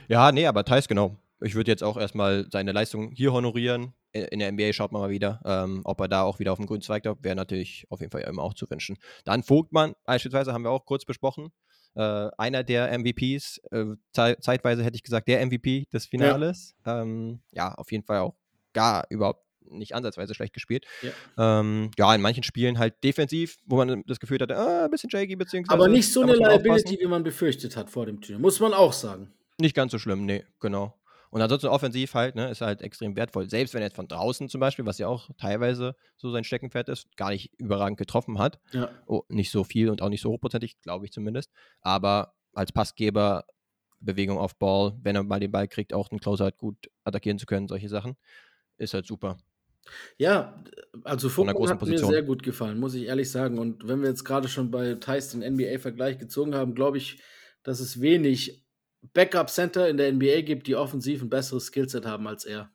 Ja, nee, aber Thais, genau. Ich würde jetzt auch erstmal seine Leistung hier honorieren. In der NBA schaut man mal wieder, ähm, ob er da auch wieder auf dem grünen Zweig da wäre natürlich auf jeden Fall immer auch zu wünschen. Dann Vogtmann, beispielsweise, haben wir auch kurz besprochen. Äh, einer der MVPs, äh, zei- zeitweise hätte ich gesagt, der MVP des Finales. Ja, ähm, ja auf jeden Fall auch gar überhaupt nicht ansatzweise schlecht gespielt. Ja. Ähm, ja, in manchen Spielen halt defensiv, wo man das Gefühl hatte, ah, ein bisschen shaky, beziehungsweise. Aber nicht so eine. Liability, wie man befürchtet hat vor dem Turnier, muss man auch sagen. Nicht ganz so schlimm, nee, genau. Und ansonsten offensiv halt, ne, ist halt extrem wertvoll. Selbst wenn er jetzt von draußen zum Beispiel, was ja auch teilweise so sein Steckenpferd ist, gar nicht überragend getroffen hat. Ja. Oh, nicht so viel und auch nicht so hochprozentig, glaube ich zumindest. Aber als Passgeber, Bewegung auf Ball, wenn er mal den Ball kriegt, auch den Closer halt gut attackieren zu können, solche Sachen, ist halt super. Ja, also großen hat mir Position. sehr gut gefallen, muss ich ehrlich sagen. Und wenn wir jetzt gerade schon bei Thais den NBA-Vergleich gezogen haben, glaube ich, dass es wenig Backup-Center in der NBA gibt, die offensiv ein besseres Skillset haben als er.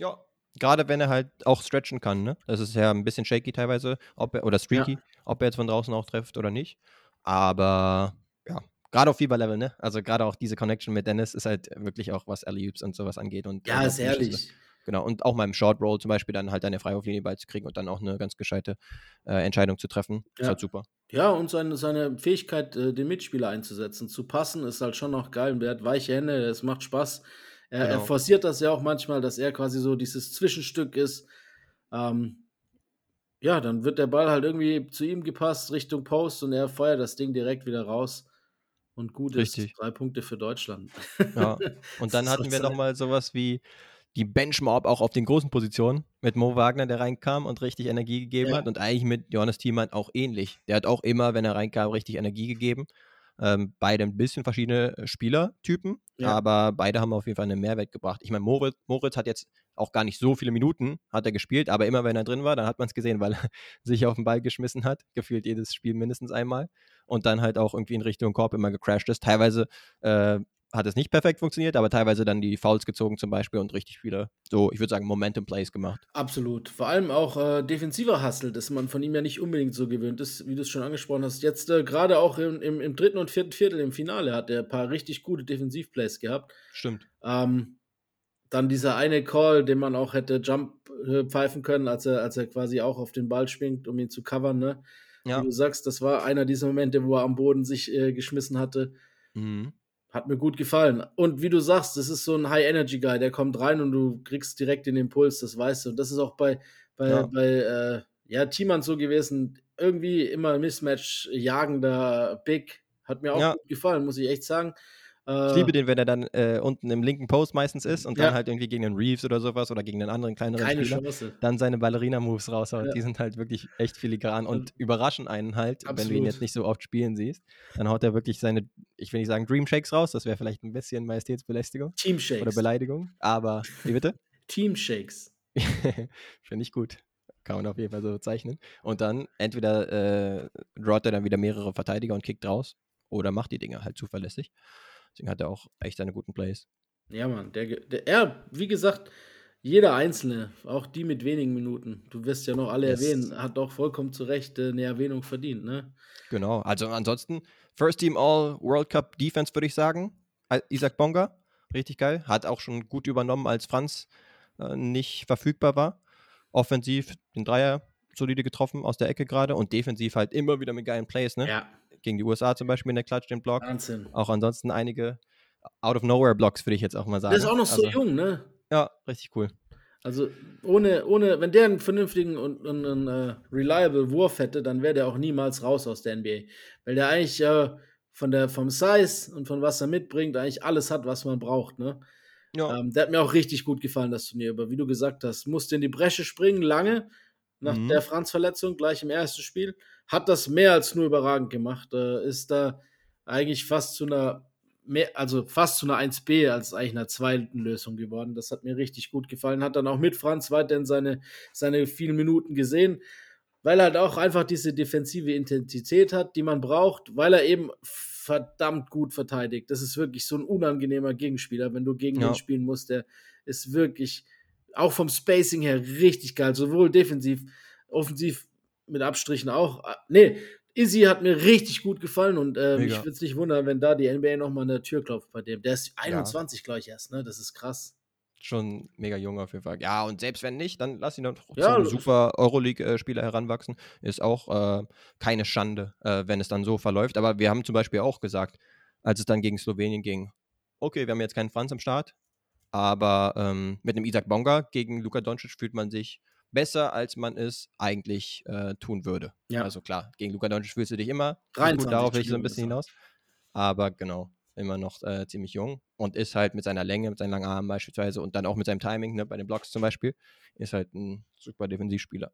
Ja. Gerade wenn er halt auch stretchen kann, ne? Das ist ja ein bisschen shaky teilweise, ob er, oder streaky, ob er jetzt von draußen auch trifft oder nicht. Aber ja, gerade auf Fieberlevel, ne? Also gerade auch diese Connection mit Dennis ist halt wirklich auch, was Alley-Oops und sowas angeht. Und Ja, und ist ehrlich. Genau, und auch mal im Short Roll zum Beispiel dann halt eine Freiwurflinie beizukriegen und dann auch eine ganz gescheite äh, Entscheidung zu treffen. Ist Ja. halt super. Ja, und seine, seine Fähigkeit, äh, den Mitspieler einzusetzen, zu passen, ist halt schon noch geil. Der hat weiche Hände, es macht Spaß. Er, er Genau. forciert das ja auch manchmal, dass er quasi so dieses Zwischenstück ist. Ähm, ja, dann wird der Ball halt irgendwie zu ihm gepasst, Richtung Post, und er feuert das Ding direkt wieder raus. Und gut Richtig. ist drei Punkte für Deutschland. Ja. Und dann hatten wir nochmal sowas wie die Benchmob auch auf den großen Positionen mit Mo Wagner, der reinkam und richtig Energie gegeben Ja. hat. Und eigentlich mit Johannes Thiemann auch ähnlich. Der hat auch immer, wenn er reinkam, richtig Energie gegeben. Ähm, beide ein bisschen verschiedene äh, Spielertypen, Ja. aber beide haben auf jeden Fall einen Mehrwert gebracht. Ich meine, Moritz, Moritz hat jetzt auch gar nicht so viele Minuten, hat er gespielt, aber immer wenn er drin war, dann hat man es gesehen, weil er sich auf den Ball geschmissen hat, gefühlt jedes Spiel mindestens einmal und dann halt auch irgendwie in Richtung Korb immer gecrashed ist. Teilweise äh, hat es nicht perfekt funktioniert, aber teilweise dann die Fouls gezogen zum Beispiel und richtig viele, so ich würde sagen, Momentum-Plays gemacht. Absolut. Vor allem auch äh, defensiver Hustle, das man von ihm ja nicht unbedingt so gewöhnt ist, wie du es schon angesprochen hast. Jetzt äh, gerade auch im, im, im dritten und vierten Viertel im Finale hat er ein paar richtig gute Defensivplays gehabt. Stimmt. Ähm, dann dieser eine Call, den man auch hätte Jump äh, pfeifen können, als er, als er quasi auch auf den Ball schwingt, um ihn zu covern. Ne? Ja. Wie du sagst, das war einer dieser Momente, wo er am Boden sich äh, geschmissen hatte. Mhm. Hat mir gut gefallen. Und wie du sagst, das ist so ein High-Energy-Guy, der kommt rein und du kriegst direkt den Impuls, das weißt du. Und das ist auch bei, bei, Ja. bei äh, ja, Thiemann so gewesen. irgendwie immer Mismatch jagender Big. Hat mir auch Ja. gut gefallen, muss ich echt sagen. Ich Äh, liebe den, wenn er dann äh, unten im linken Post meistens ist und Ja. dann halt irgendwie gegen den Reeves oder sowas oder gegen einen anderen kleineren keine Spieler Chance. dann seine Ballerina-Moves raushaut. Ja. Die sind halt wirklich echt filigran und Und- überraschen einen halt, wenn du ihn Absolut. jetzt nicht so oft spielen siehst. Dann haut er wirklich seine, ich will nicht sagen Dream Shakes raus, das wäre vielleicht ein bisschen Majestätsbelästigung Team oder. Beleidigung, aber wie bitte? Team Shakes. Finde ich gut. Kann man auf jeden Fall so zeichnen. Und dann entweder äh, drawt er dann wieder mehrere Verteidiger und kickt raus oder macht die Dinge halt zuverlässig. Deswegen hat er auch echt seine guten Plays. Ja, Mann. Der, der, er, wie gesagt, jeder Einzelne, auch die mit wenigen Minuten, du wirst ja noch alle Yes. erwähnen, hat doch vollkommen zu Recht äh, eine Erwähnung verdient, ne? Genau. Also ansonsten, First Team All World Cup Defense würde ich sagen. Isaac Bonga, richtig geil. Hat auch schon gut übernommen, als Franz äh, nicht verfügbar war. Offensiv den Dreier solide getroffen aus der Ecke gerade und defensiv halt immer wieder mit geilen Plays, ne? Ja, Gegen die USA zum Beispiel in der Klatsch den Block. Wahnsinn. Auch ansonsten einige Out of Nowhere Blocks, würde ich jetzt auch mal sagen. Der ist auch noch so also, jung, ne? Ja, richtig cool. Also ohne, ohne, wenn der einen vernünftigen und, und einen äh, reliable Wurf hätte, dann wäre der auch niemals raus aus der NBA. Weil der eigentlich äh, von der, vom Size und von was er mitbringt, eigentlich alles hat, was man braucht, ne? Ja, Ähm, der hat mir auch richtig gut gefallen, das Turnier. Aber wie du gesagt hast, musste in die Bresche springen, lange, nach Mhm. der Franz-Verletzung, gleich im ersten Spiel. Hat das mehr als nur überragend gemacht. Äh, ist da eigentlich fast zu einer, mehr, also fast zu einer 1B als eigentlich einer zweiten Lösung geworden. Das hat mir richtig gut gefallen. Hat dann auch mit Franz weiterhin seine, seine vielen Minuten gesehen, weil er halt auch einfach diese defensive Intensität hat, die man braucht, weil er eben verdammt gut verteidigt. Das ist wirklich so ein unangenehmer Gegenspieler, wenn du gegen Ja. ihn spielen musst. Der ist wirklich auch vom Spacing her richtig geil, sowohl defensiv, offensiv mit Abstrichen auch. Ah, Nee, Izzy hat mir richtig gut gefallen und ähm, Mega. ich würde es nicht wundern, wenn da die NBA nochmal an der Tür klopft bei dem. Der ist 21, glaube ich, erst, ne? Das ist krass. schon mega jung auf jeden Fall. Ja, und selbst wenn nicht, dann lass ihn doch Ja, zum lo- super Euroleague-Spieler heranwachsen. Ist auch äh, keine Schande, äh, wenn es dann so verläuft. Aber wir haben zum Beispiel auch gesagt, als es dann gegen Slowenien ging, okay, wir haben jetzt keinen Franz am Start, aber ähm, mit einem Isaac Bonga gegen Luka Doncic fühlt man sich besser, als man es eigentlich äh, tun würde. Ja. Also klar, gegen Luka Doncic fühlst du dich immer. nicht 23 Gut, darauf will ich so ein bisschen hinaus. Aber genau, immer noch äh, ziemlich jung und ist halt mit seiner Länge, mit seinen langen Armen beispielsweise und dann auch mit seinem Timing, ne, bei den Blocks zum Beispiel, ist halt ein super Defensivspieler.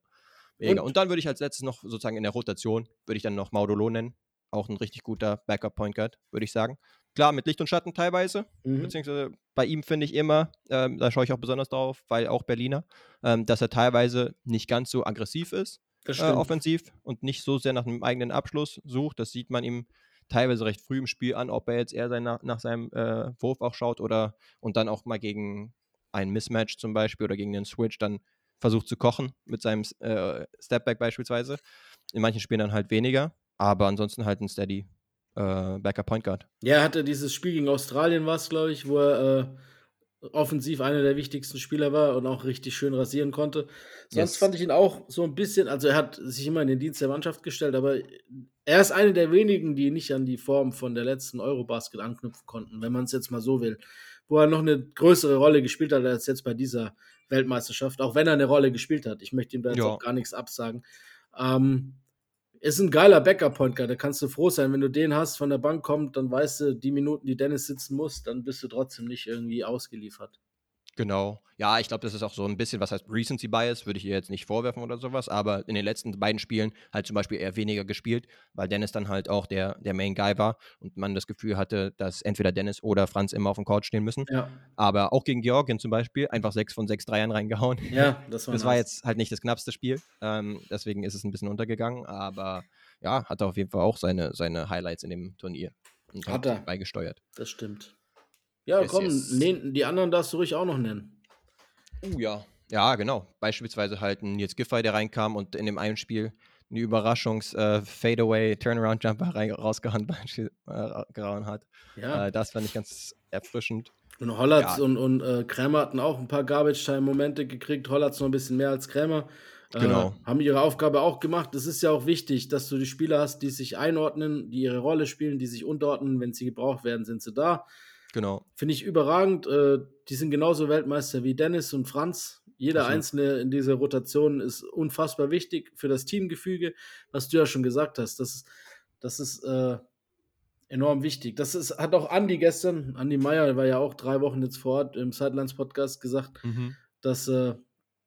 Mega. Und- Und, dann würde ich als letztes noch sozusagen in der Rotation, würde ich dann noch Maudolo nennen. Auch ein richtig guter Backup-Point Guard, würde ich sagen. Klar, mit Licht und Schatten teilweise, Mhm. beziehungsweise bei ihm finde ich immer, ähm, da schaue ich auch besonders drauf, weil auch Berliner, ähm, dass er teilweise nicht ganz so aggressiv ist, äh, offensiv und nicht so sehr nach einem eigenen Abschluss sucht. Das sieht man ihm teilweise recht früh im Spiel an, ob er jetzt eher sein, nach, nach seinem äh, Wurf auch schaut oder und dann auch mal gegen ein Mismatch zum Beispiel oder gegen den Switch dann versucht zu kochen mit seinem äh, Stepback beispielsweise. In manchen Spielen dann halt weniger, aber ansonsten halt ein steady äh, Backup Point Guard. Ja, er hatte dieses Spiel gegen Australien, war es, glaube ich, wo er äh, offensiv einer der wichtigsten Spieler war und auch richtig schön rasieren konnte. Sonst Yes. fand ich ihn auch so ein bisschen, also er hat sich immer in den Dienst der Mannschaft gestellt, aber er ist einer der wenigen, die nicht an die Form von der letzten Eurobasket anknüpfen konnten, wenn man es jetzt mal so will. Wo er noch eine größere Rolle gespielt hat als jetzt bei dieser Weltmeisterschaft, auch wenn er eine Rolle gespielt hat. Ich möchte ihm da jetzt Ja. auch gar nichts absagen. Ähm, ist ein geiler Backup-Point Guard. Da kannst du froh sein, wenn du den hast, von der Bank kommt, dann weißt du, die Minuten, die Dennis sitzen muss, dann bist du trotzdem nicht irgendwie ausgeliefert. Genau. Ja, ich glaube, das ist auch so ein bisschen, was heißt Recency Bias, würde ich ihr jetzt nicht vorwerfen oder sowas, aber in den letzten beiden Spielen halt zum Beispiel eher weniger gespielt, weil Dennis dann halt auch der, der Main Guy war und man das Gefühl hatte, dass entweder Dennis oder Franz immer auf dem Court stehen müssen. Ja, Aber auch gegen Georgien zum Beispiel einfach sechs von sechs Dreiern reingehauen. ja das war Das war jetzt halt nicht das knappste Spiel, ähm, deswegen ist es ein bisschen untergegangen, aber ja, hat er auf jeden Fall auch seine, seine Highlights in dem Turnier und Hat er. beigesteuert. Das stimmt. Ja, Yes, komm, yes. nee, die anderen darfst du ruhig auch noch nennen. Uh, ja. Ja, genau. Beispielsweise halt ein Nils Giffey, der reinkam und in dem einen Spiel eine Überraschungs-Fadeaway-Turnaround-Jumper rein- rausgehauen äh, hat. Ja. Äh, das fand ich ganz erfrischend. Und Hollatz Ja. und, und äh, Krämer hatten auch ein paar Garbage-Time-Momente gekriegt. Hollatz noch ein bisschen mehr als Krämer. Äh, Genau. haben ihre Aufgabe auch gemacht. Es ist ja auch wichtig, dass du die Spieler hast, die sich einordnen, die ihre Rolle spielen, die sich unterordnen. Wenn sie gebraucht werden, sind sie da. Genau. Finde ich überragend. Äh, die sind genauso Weltmeister wie Dennis und Franz Jeder Absolut. Einzelne in dieser Rotation ist unfassbar wichtig für das Teamgefüge, was du ja schon gesagt hast. Das ist, das ist äh, enorm wichtig. Das ist, hat auch Andi gestern, Andi Meyer war ja auch drei Wochen jetzt vor Ort im Sidelines-Podcast gesagt, Mhm. dass, äh,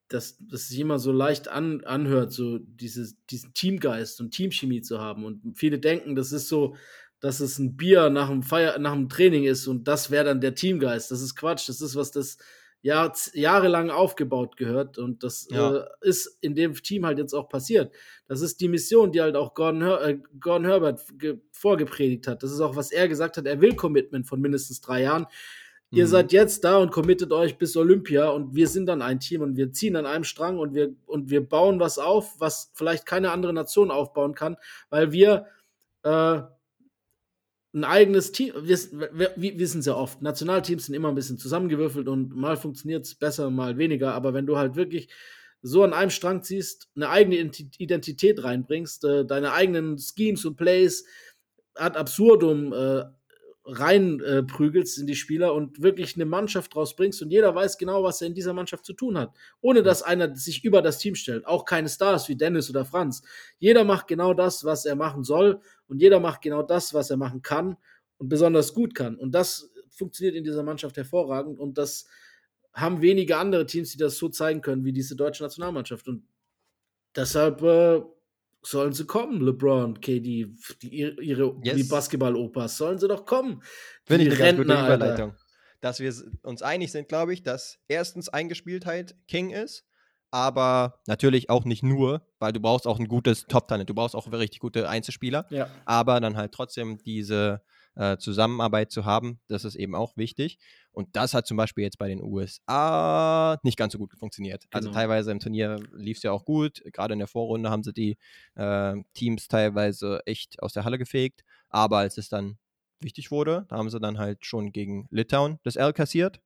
dass, dass sich immer so leicht an, anhört, so dieses, diesen Teamgeist und Teamchemie zu haben. Und viele denken, das ist so, dass es ein Bier nach dem, Feier, nach dem Training ist und das wäre dann der Teamgeist. Das ist Quatsch. Das ist, was das Jahr, jahrelang aufgebaut gehört. Und das Ja. äh, ist in dem Team halt jetzt auch passiert. Das ist die Mission, die halt auch Gordon, Her äh, Gordon Herbert ge- vorgepredigt hat. Das ist auch, was er gesagt hat. Er will Commitment von mindestens drei Jahren. Ihr Mhm. seid jetzt da und committet euch bis Olympia und wir sind dann ein Team und wir ziehen an einem Strang und wir, und wir bauen was auf, was vielleicht keine andere Nation aufbauen kann, weil wir äh, ein eigenes Team, wir, wir, wir wissen es ja oft, Nationalteams sind immer ein bisschen zusammengewürfelt und mal funktioniert es besser, mal weniger, aber wenn du halt wirklich so an einem Strang ziehst, eine eigene Identi- Identität reinbringst, äh, deine eigenen Schemes und Plays ad absurdum äh, reinprügelst äh, in die Spieler und wirklich eine Mannschaft draus bringst und jeder weiß genau, was er in dieser Mannschaft zu tun hat, ohne dass einer sich über das Team stellt. Auch keine Stars wie Dennis oder Franz. Jeder macht genau das, was er machen soll und jeder macht genau das, was er machen kann und besonders gut kann. Und das funktioniert in dieser Mannschaft hervorragend und das haben wenige andere Teams, die das so zeigen können wie diese deutsche Nationalmannschaft. Und deshalb äh, sollen sie kommen, LeBron, KD, die, ihre Yes. die Basketball-Opas, sollen sie doch kommen. Finde ich eine ganz gute Rentner, Alter. Überleitung. Dass wir uns einig sind, glaube ich, dass erstens Eingespieltheit King ist, aber natürlich auch nicht nur, weil du brauchst auch ein gutes Top-Talent. Du brauchst auch richtig gute Einzelspieler, Ja. aber dann halt trotzdem diese äh, Zusammenarbeit zu haben, das ist eben auch wichtig. Und das hat zum Beispiel jetzt bei den USA nicht ganz so gut funktioniert. Also Genau. teilweise im Turnier lief es ja auch gut. Gerade in der Vorrunde haben sie die äh, Teams teilweise echt aus der Halle gefegt. Aber als es dann wichtig wurde, da haben sie dann halt schon gegen Litauen das L kassiert.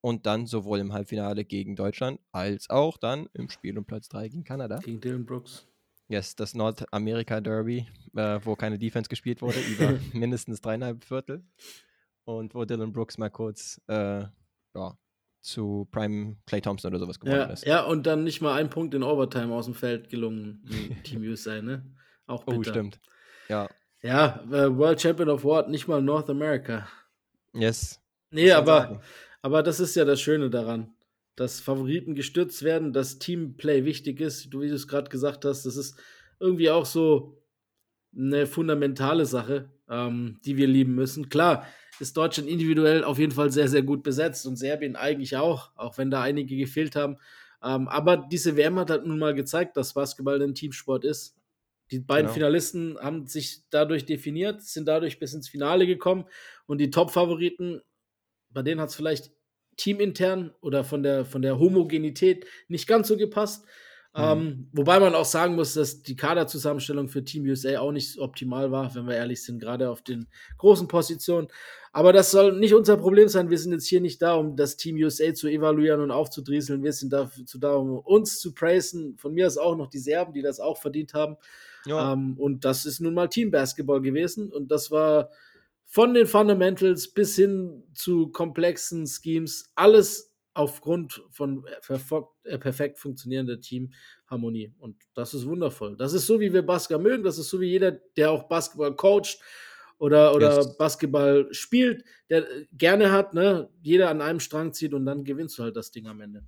Und dann sowohl im Halbfinale gegen Deutschland als auch dann im Spiel um Platz 3 gegen Kanada. Gegen Dylan Brooks. Yes, das Nordamerika-Derby, äh, wo keine Defense gespielt wurde, über mindestens dreieinhalb Viertel. Und wo Dylan Brooks mal kurz äh, ja, zu Prime Clay Thompson oder sowas geworden Ja, ist. ja, und dann nicht mal ein Punkt in Overtime aus dem Feld gelungen Team USA, ne? Auch bitter. Oh, stimmt. Ja, Ja, äh, World Champion of What, nicht mal North America. yes. Nee, aber, aber das ist ja das Schöne daran, dass Favoriten gestürzt werden, dass Teamplay wichtig ist, du, wie du es gerade gesagt hast, das ist irgendwie auch so eine fundamentale Sache, ähm, die wir lieben müssen. Klar, ist Deutschland individuell auf jeden Fall sehr, sehr gut besetzt und Serbien eigentlich auch, auch wenn da einige gefehlt haben. Ähm, aber diese WM hat halt nun mal gezeigt, dass Basketball ein Teamsport ist. Die beiden Genau. Finalisten haben sich dadurch definiert, sind dadurch bis ins Finale gekommen und die Top-Favoriten, bei denen hat es vielleicht teamintern oder von der, von der Homogenität nicht ganz so gepasst. Mhm. Ähm, wobei man auch sagen muss, dass die Kaderzusammenstellung für Team USA auch nicht optimal war, wenn wir ehrlich sind, gerade auf den großen Positionen. Aber das soll nicht unser Problem sein. Wir sind jetzt hier nicht da, um das Team USA zu evaluieren und aufzudrieseln. Wir sind dazu da, um uns zu praisen. Von mir aus auch noch die Serben, die das auch verdient haben. Ja, Ähm, und das ist nun mal Team-Basketball gewesen. Und das war von den Fundamentals bis hin zu komplexen Schemes alles aufgrund von perfo- äh, perfekt funktionierender Teamharmonie. Und das ist wundervoll. Das ist so, wie wir Basketball mögen. Das ist so, wie jeder, der auch Basketball coacht oder, oder Yes. Basketball spielt, der äh, gerne hat, ne? jeder an einem Strang zieht und dann gewinnst du halt das Ding am Ende.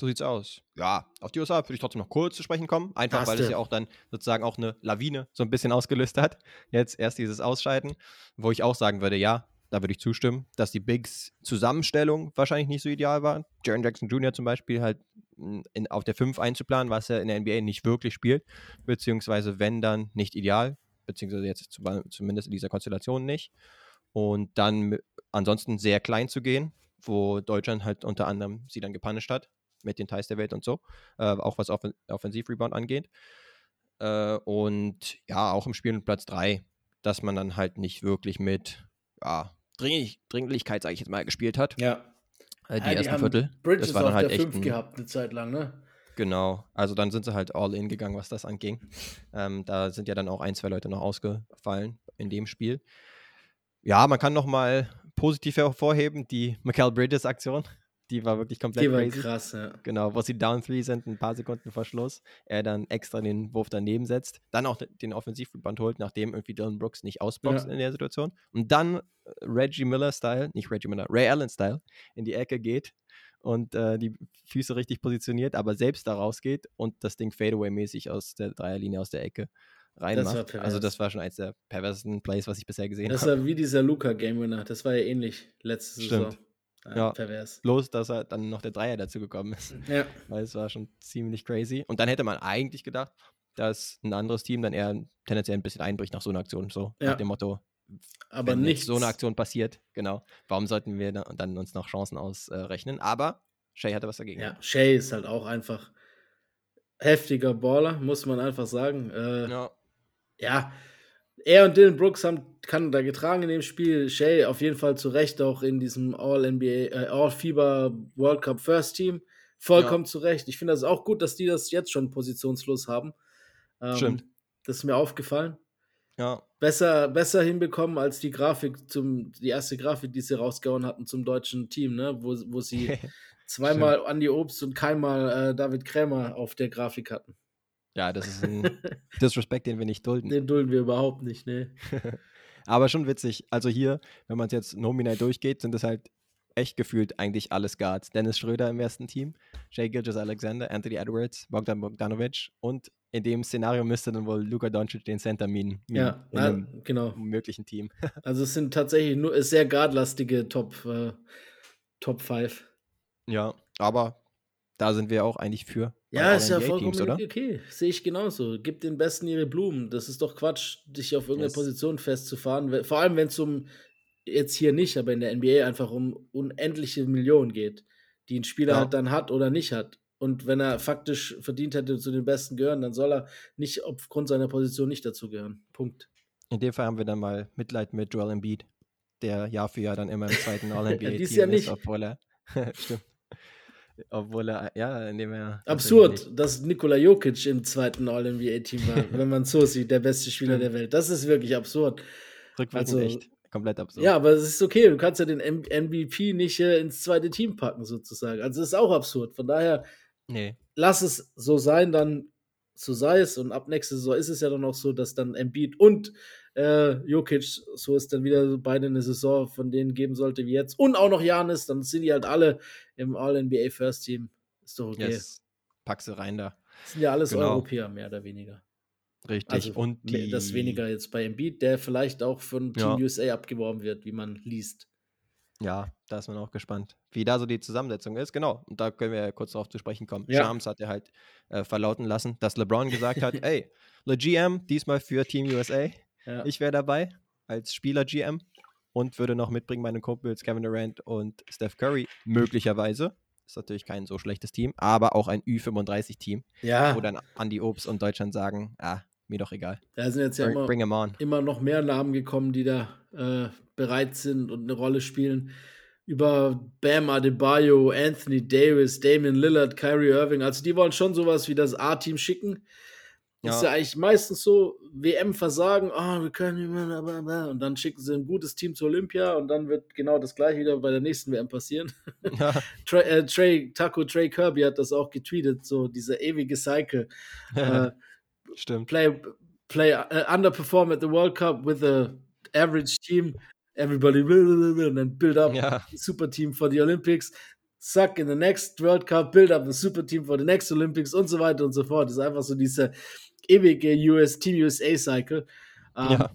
so sieht's aus. Ja, auf die USA würde ich trotzdem noch kurz zu sprechen kommen. Einfach, weil es ja auch dann sozusagen auch eine Lawine so ein bisschen ausgelöst hat. Jetzt erst dieses Ausscheiden, wo ich auch sagen würde, ja, da würde ich zustimmen, dass die Bigs Zusammenstellung wahrscheinlich nicht so ideal war. Jaron Jackson Jr. zum Beispiel halt mm, in, auf der 5 einzuplanen, was er in der NBA nicht wirklich spielt, beziehungsweise wenn dann nicht ideal, beziehungsweise jetzt zu, zumindest in dieser Konstellation nicht. Und dann ansonsten sehr klein zu gehen, wo Deutschland halt unter anderem sie dann gepunished hat mit den Teils der Welt und so, äh, auch was Offen Offensivrebound angeht. Äh, und ja, auch im Spiel mit Platz 3, dass man dann halt nicht wirklich mit ja, Dringlich Dringlichkeit, sage ich jetzt mal, gespielt hat. Ja. Äh, die Ja, ersten haben Viertel. Bridges das war dann halt der echt 5 ein, gehabt, eine Zeit lang, ne? Genau, also dann sind sie halt all in gegangen, was das anging. Ähm, da sind ja dann auch ein, zwei Leute noch ausgefallen in dem Spiel. Ja, man kann noch mal positiv hervorheben, die Michael Bridges-Aktion. Die war wirklich komplett Die war crazy. krass, ja. Genau, wo sie down three sind, ein paar Sekunden vor Schluss. Er dann extra den Wurf daneben setzt, dann auch den Offensivrebound holt, nachdem irgendwie Dylan Brooks nicht ausboxt Ja. in der Situation. Und dann äh, Reggie Miller-Style, nicht Reggie Miller, Ray Allen-Style, in die Ecke geht und äh, die Füße richtig positioniert, aber selbst da rausgeht und das Ding Fadeaway-mäßig aus der Dreierlinie aus der Ecke reinmacht. pervers. also das war schon eins der perversesten Plays, was ich bisher gesehen Das habe. war wie dieser Luca Game Winner. Das war ja ähnlich letzte Saison. Stimmt. Ja, Ja. Pervers. Bloß, dass er dann noch der Dreier dazu gekommen ist. Ja. weil es war schon ziemlich crazy. Und dann hätte man eigentlich gedacht, dass ein anderes Team dann eher tendenziell ein bisschen einbricht nach so einer Aktion. So Ja. nach dem Motto, Aber wenn so eine Aktion passiert, genau, warum sollten wir da- dann uns noch Chancen ausrechnen? Aber Shay hatte was dagegen. Ja, Shay ist halt auch einfach heftiger Baller, muss man einfach sagen. Äh, Ja. ja, er und Dylan Brooks haben Kanada getragen in dem Spiel. Shay auf jeden Fall zu Recht auch in diesem All-NBA, äh, All-FIBA World Cup First Team. Vollkommen zu Recht. Ich finde das auch gut, dass die das jetzt schon positionslos haben. Ähm, Stimmt. Das ist mir aufgefallen. ja, Besser, besser hinbekommen als die Grafik zum, die erste Grafik, die sie rausgehauen hatten zum deutschen Team, ne? Wo, wo sie zweimal Andi Obst und keinmal äh, David Krämer auf der Grafik hatten. Ja, das ist ein Disrespect, den wir nicht dulden. Den dulden wir überhaupt nicht, ne? Aber schon witzig. Also hier, wenn man es jetzt nominell durchgeht, sind es halt echt gefühlt eigentlich alles Guards. Dennis Schröder im ersten Team, Jay Gilgis Alexander, Anthony Edwards, Bogdan Bogdanovic und in dem Szenario müsste dann wohl Luka Doncic den Center mimen. Ja, in na, einem genau. möglichen Team. Also es sind tatsächlich nur sehr guardlastige Top, äh, Top 5. Ja, aber da sind wir auch eigentlich für. Ja, ist ja vollkommen okay. Sehe ich genauso. Gib den Besten ihre Blumen. Das ist doch Quatsch, dich auf irgendeine Yes. Position festzufahren. Vor allem, wenn es um, jetzt hier nicht, aber in der NBA einfach um unendliche Millionen geht, die ein Spieler Ja. halt dann hat oder nicht hat. Und wenn er faktisch verdient hätte, zu den Besten gehören, dann soll er nicht aufgrund seiner Position nicht dazu gehören. Punkt. In dem Fall haben wir dann mal Mitleid mit Joel Embiid, der Jahr für Jahr dann immer im zweiten All-NBA-Team Dies Jahr ist, nicht. obwohl er, stimmt, obwohl er, ja, indem er Absurd, dass Nikola Jokic im zweiten All-NBA-Team war, wenn man so sieht, der beste Spieler der Welt. Das ist wirklich absurd. Rückwirkend Also- echt komplett absurd. Ja, aber es ist okay. Du kannst ja den M MVP nicht äh, ins zweite Team packen, sozusagen. Also, es ist auch absurd. Von daher, Nee, lass es so sein, dann so sei es. Und ab nächste Saison ist es ja dann auch so, dass dann Embiid und äh, Jokic, so ist dann wieder so beide eine Saison von denen geben sollte wie jetzt. Und auch noch Janis, dann sind die halt alle im All-NBA First Team. Ist doch okay. yes. pack sie rein da. Das sind ja alles Genau. Europäer, mehr oder weniger. Richtig. Also und die, das weniger jetzt bei Embiid, der vielleicht auch von Team Ja. USA abgeworben wird, wie man liest. Ja, da ist man auch gespannt, wie da so die Zusammensetzung ist. Genau, und da können wir ja kurz darauf zu sprechen kommen. Ja. Shams hat er halt äh, verlauten lassen, dass LeBron gesagt hat, ey, Le GM, diesmal für Team USA. Ja. Ich wäre dabei als Spieler-GM und würde noch mitbringen meine Kumpels Kevin Durant und Steph Curry, möglicherweise. Ist natürlich kein so schlechtes Team, aber auch ein Ü35-Team, ja, wo dann Andy Obst und Deutschland sagen, ah, mir doch egal. da sind jetzt ja Bring, immer, bring on. immer noch mehr Namen gekommen, die da äh, bereit sind und eine Rolle spielen. Über Bam Adebayo, Anthony Davis, Damian Lillard, Kyrie Irving. Also die wollen schon sowas wie das A-Team schicken. Ist ja Ja, eigentlich meistens so, WM-Versagen, ah, wir können und dann schicken sie ein gutes Team zur Olympia und dann wird genau das gleiche wieder bei der nächsten WM passieren. ja, Trey, äh, Trey, Taco Trey Kirby hat das auch getweetet, so dieser ewige Cycle. äh, stimmt. play play uh, underperform at the World Cup with a average team. Everybody and then build up Ja, a super team for the Olympics. Suck in the next World Cup, build up a super team for the next Olympics und so weiter und so fort. Das ist einfach so dieser ewige US Team USA Cycle. Ähm, ja,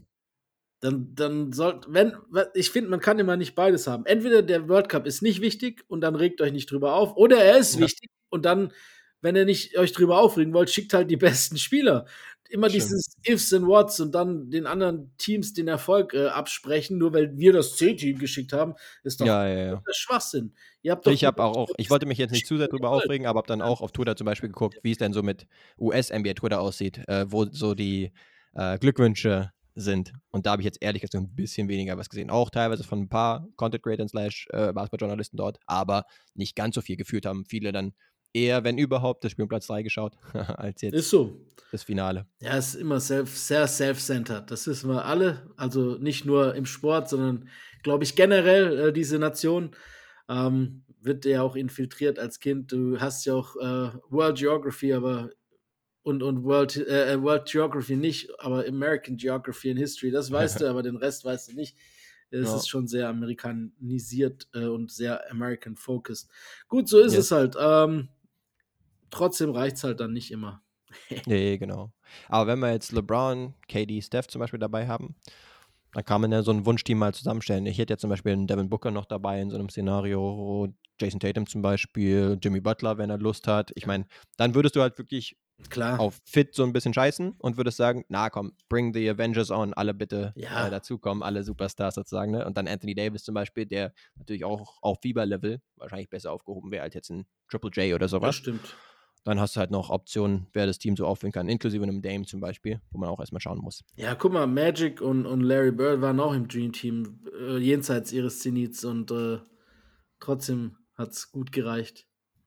Dann, dann sollte, wenn, ich finde, man kann immer nicht beides haben. Entweder der World Cup ist nicht wichtig und dann regt euch nicht drüber auf, oder er ist Ja. wichtig und dann, wenn ihr nicht euch drüber aufregen wollt, schickt halt die besten Spieler. Immer Stimmt. dieses Ifs and Whats und dann den anderen Teams den Erfolg äh, absprechen, nur weil wir das C-Team geschickt haben, ist doch ja, ja, ja. Schwachsinn. Ich habe auch, auch, ich wollte mich jetzt nicht zu sehr drüber Voll. aufregen, aber habe dann auch auf Twitter zum Beispiel geguckt, wie es denn so mit US-NBA-Twitter aussieht, äh, wo so die äh, Glückwünsche sind. Und da habe ich jetzt ehrlich gesagt ein bisschen weniger was gesehen. Auch teilweise von ein paar Content-Creatern slash äh, Basketball-Journalisten dort, aber nicht ganz so viel gefühlt haben. Viele dann eher, wenn überhaupt, das Spiel um Platz 3 geschaut, als jetzt Ist so. das Finale. Ja, es ist immer self, sehr self-centered. Das wissen wir alle. Also nicht nur im Sport, sondern glaube ich generell äh, diese Nation. Ähm, wird ja auch infiltriert als Kind. Du hast ja auch äh, World Geography, aber und, und World, äh, World Geography nicht, aber American Geography and History, das weißt du, aber den Rest weißt du nicht. Es Ja. ist schon sehr amerikanisiert äh, und sehr American focused. Gut, so ist Yes. es halt. Ähm, trotzdem reicht es halt dann nicht immer. Nee, genau. Aber wenn wir jetzt LeBron, KD, Steph zum Beispiel dabei haben, dann kann man ja so ein Wunschteam mal zusammenstellen. Ich hätte ja zum Beispiel einen Devin Booker noch dabei in so einem Szenario, Jason Tatum zum Beispiel, Jimmy Butler, wenn er Lust hat. Ich meine, dann würdest du halt wirklich Klar. auf Fit so ein bisschen scheißen und würdest sagen, na komm, bring the Avengers on, alle bitte Ja. äh, dazukommen, alle Superstars sozusagen. Ne? Und dann Anthony Davis zum Beispiel, der natürlich auch auf Fieberlevel wahrscheinlich besser aufgehoben wäre als jetzt ein Triple J oder das sowas. stimmt. Dann hast du halt noch Optionen, wer das Team so aufführen kann, inklusive einem Dame zum Beispiel, wo man auch erstmal schauen muss. Ja, guck mal, Magic und, und Larry Bird waren auch im Dream Team, äh, jenseits ihres Zenits und äh, trotzdem hat es gut gereicht.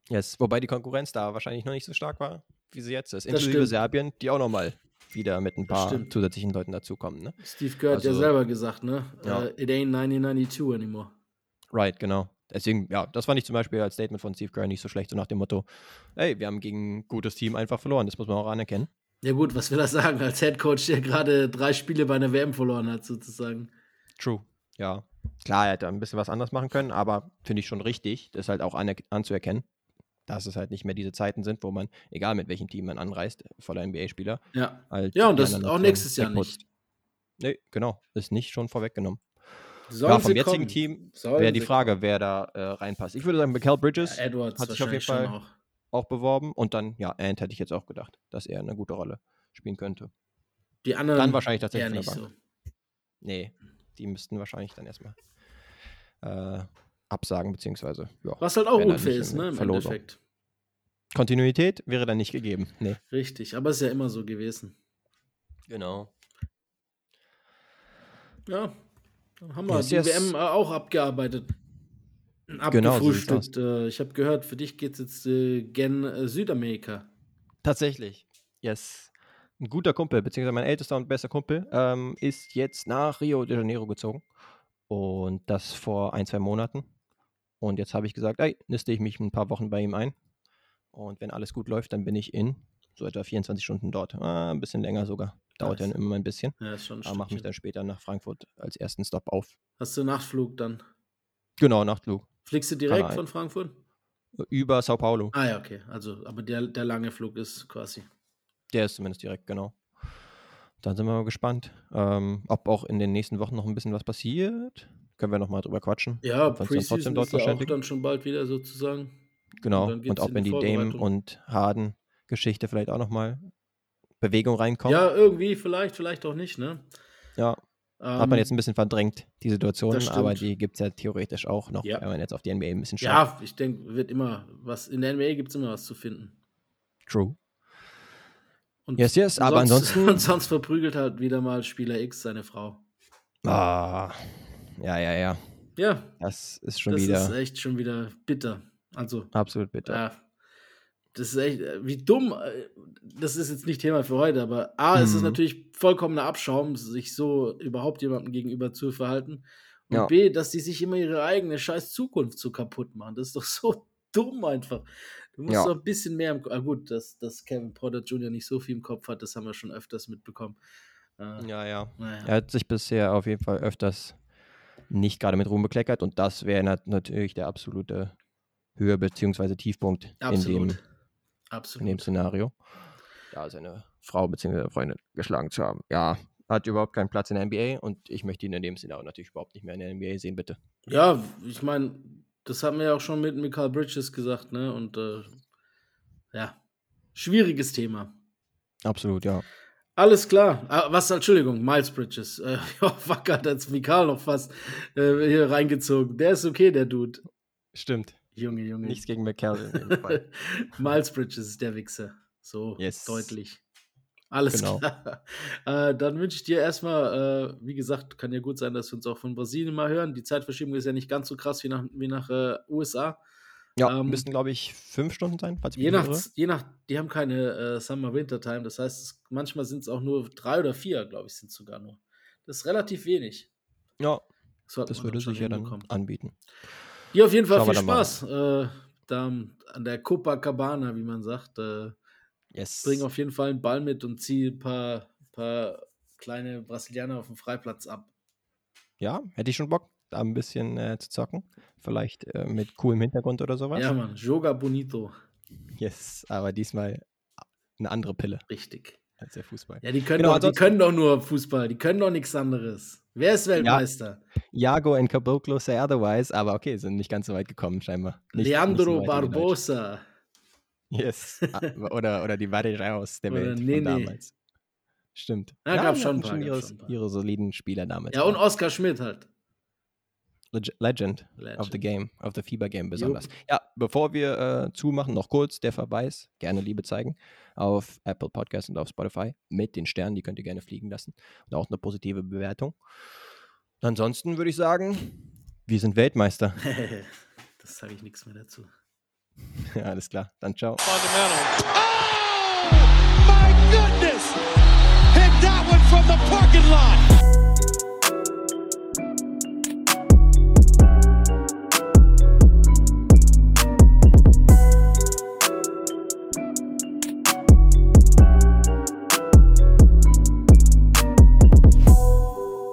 Yes. Wobei die Konkurrenz da wahrscheinlich noch nicht so stark war, wie sie jetzt ist. Inklusive. Serbien, die auch nochmal wieder mit ein paar zusätzlichen Leuten dazukommen. Ne? Steve Kerr hat ja Also- selber gesagt, ne? Ja. Äh, it ain't 1992 anymore. Right, genau. Deswegen, ja, das fand ich zum Beispiel als Statement von Steve Kerr nicht so schlecht, so nach dem Motto, hey, wir haben gegen ein gutes Team einfach verloren, das muss man auch anerkennen. Ja gut, was will er sagen als Head Coach, der gerade drei Spiele bei einer WM verloren hat, sozusagen. True. Ja. Klar, er hätte ein bisschen was anderes machen können, aber finde ich schon richtig, das halt auch aner- anzuerkennen, dass es halt nicht mehr diese Zeiten sind, wo man, egal mit welchem Team man anreist, voller NBA-Spieler, Ja. halt Ja, und das auch nächstes Jahr wegputzt. Nee, genau. Ist nicht schon vorweggenommen. Sollen Ja, vom jetzigen kommen? Team wäre die Frage, wer da äh, reinpasst. Ich würde sagen, Mikael Bridges Ja, Edwards hat sich auf jeden Fall auch. auch beworben und dann, ja, Ant hätte ich jetzt auch gedacht, dass er eine gute Rolle spielen könnte. Die anderen Dann wahrscheinlich eher tatsächlich nicht so. Nee, die müssten wahrscheinlich dann erstmal äh, absagen, beziehungsweise, ja. Was halt auch unfair ist, ne, im Verlosung. Endeffekt. Kontinuität wäre dann nicht gegeben. Nee. Richtig, aber ist ja immer so gewesen. Genau. Ja, dann haben wir Yes, die yes. WM auch abgearbeitet. Genau, so Abgefrühstückt. äh, ich habe gehört, für dich geht es jetzt äh, gen äh, Südamerika. Tatsächlich. Yes. Ein guter Kumpel, beziehungsweise mein ältester und bester Kumpel, ähm, ist jetzt nach Rio de Janeiro gezogen. Und das vor ein, zwei Monaten. Und jetzt habe ich gesagt, ey, niste ich mich ein paar Wochen bei ihm ein. Und wenn alles gut läuft, dann bin ich in so etwa 24 Stunden dort. Ah, ein bisschen länger sogar. Dauert Nice. immer ein bisschen. Ja, ist schon ein Aber mache mich dann später nach Frankfurt als ersten Stop auf. Hast du Nachtflug dann? Genau, Nachtflug. Fliegst du direkt von Frankfurt? Über Sao Paulo. Ah ja, okay. Also, aber der, der lange Flug ist quasi. Der ist zumindest direkt, genau. Dann sind wir mal gespannt, ähm, ob auch in den nächsten Wochen noch ein bisschen was passiert. Können wir noch mal drüber quatschen. Ja, dann Preseason dort ist ja auch dann schon bald wieder sozusagen. Genau. dann Und ob in in die Dame und Harden-Geschichte vielleicht auch noch mal Bewegung reinkommt. Ja, irgendwie, vielleicht, vielleicht auch nicht, ne? Ja, hat man Ähm, jetzt ein bisschen verdrängt, die Situation, das aber die gibt es ja theoretisch auch noch, Ja. wenn man jetzt auf die NBA ein bisschen schaut. Ja, ich denke, wird immer was. In der NBA gibt es immer was zu finden. True. Und Yes, yes, aber sonst, ansonsten- Und sonst verprügelt halt wieder mal Spieler X seine Frau. Ah, ja, ja, ja. Ja, Das ist schon das wieder ist echt schon wieder bitter. Also, absolut bitter. ja. Das ist echt, äh, wie dumm. äh, Das ist jetzt nicht Thema für heute, aber A, ist es Mhm. natürlich vollkommener Abschaum, sich so überhaupt jemandem gegenüber zu verhalten. Und Ja. B, dass die sich immer ihre eigene scheiß Zukunft so kaputt machen. Das ist doch so dumm einfach. Du musst Ja. doch ein bisschen mehr im Kopf. Ah, gut, dass, dass Kevin Porter Jr. nicht so viel im Kopf hat, das haben wir schon öfters mitbekommen. Äh, Ja, ja. naja. Er hat sich bisher auf jeden Fall öfters nicht gerade mit Ruhm bekleckert und das wäre nat natürlich der absolute Höhe- bzw. Tiefpunkt in dem, Absolut. in dem Szenario. Da seine Frau bzw. Freundin geschlagen zu haben. Ja, hat überhaupt keinen Platz in der NBA und ich möchte ihn in dem Szenario natürlich überhaupt nicht mehr in der NBA sehen, bitte. Ja, ich meine, das haben wir ja auch schon mit Michael Bridges gesagt, ne? Und äh, ja, schwieriges Thema. Absolut, ja. Alles klar. Ah, was, Entschuldigung, Miles Bridges. Äh, ja, fuck, hat jetzt Mikal noch fast äh, hier reingezogen. Der ist okay, der Dude. Stimmt. Junge, Junge. Nichts gegen McCall in dem Fall. Miles Bridges ist der Wichser. So Yes. deutlich. Alles Genau. klar. Äh, dann wünsche ich dir erstmal, äh, wie gesagt, kann ja gut sein, dass wir uns auch von Brasilien mal hören. Die Zeitverschiebung ist ja nicht ganz so krass wie nach, wie nach äh, USA. Ja, Ähm, müssten, glaube ich, fünf Stunden sein, Je nach, je nach, die haben keine äh, Summer-Winter-Time. Das heißt, es, manchmal sind es auch nur drei oder vier, glaube ich, sind es sogar nur. Das ist relativ wenig. Ja, das würde sich ja dann anbieten. Ja, auf jeden Fall Schauen viel. Spaß. Äh, da an der Copacabana, wie man sagt. Äh, Yes. bring auf jeden Fall einen Ball mit und zieh ein paar, paar kleine Brasilianer auf dem Freiplatz ab. Ja, hätte ich schon Bock, da ein bisschen äh, zu zocken. Vielleicht äh, mit coolem Hintergrund oder sowas. Ja, Mann, Joga Bonito. Yes, aber diesmal eine andere Pille Richtig. Als der Fußball. Ja, die können, Genau, doch, die können doch nur Fußball, die können doch nichts anderes. Wer ist Weltmeister? Jago and Caboclo say otherwise, aber okay, sind nicht ganz so weit gekommen scheinbar. Nicht, Leandro. Barbosa. Yes. Ah, oder, oder die Varejãos der Welt Nene. von damals. Stimmt. Ja, gab schon paar, ihre, schon ein paar. ihre soliden Spieler damals. Ja, und Oskar Schmidt halt. Leg Legend, Legend. of the Game, of the FIBA Game besonders. Ja, bevor wir äh, zumachen, noch kurz der Verweis, gerne Liebe zeigen, auf Apple Podcast und auf Spotify mit den Sternen, die könnt ihr gerne fliegen lassen und auch eine positive Bewertung. Ansonsten würde ich sagen, wir sind Weltmeister. das sage ich nichts mehr dazu. ja, alles klar, dann ciao. Fundamental. Oh, my goodness! Hit that one from the parking lot.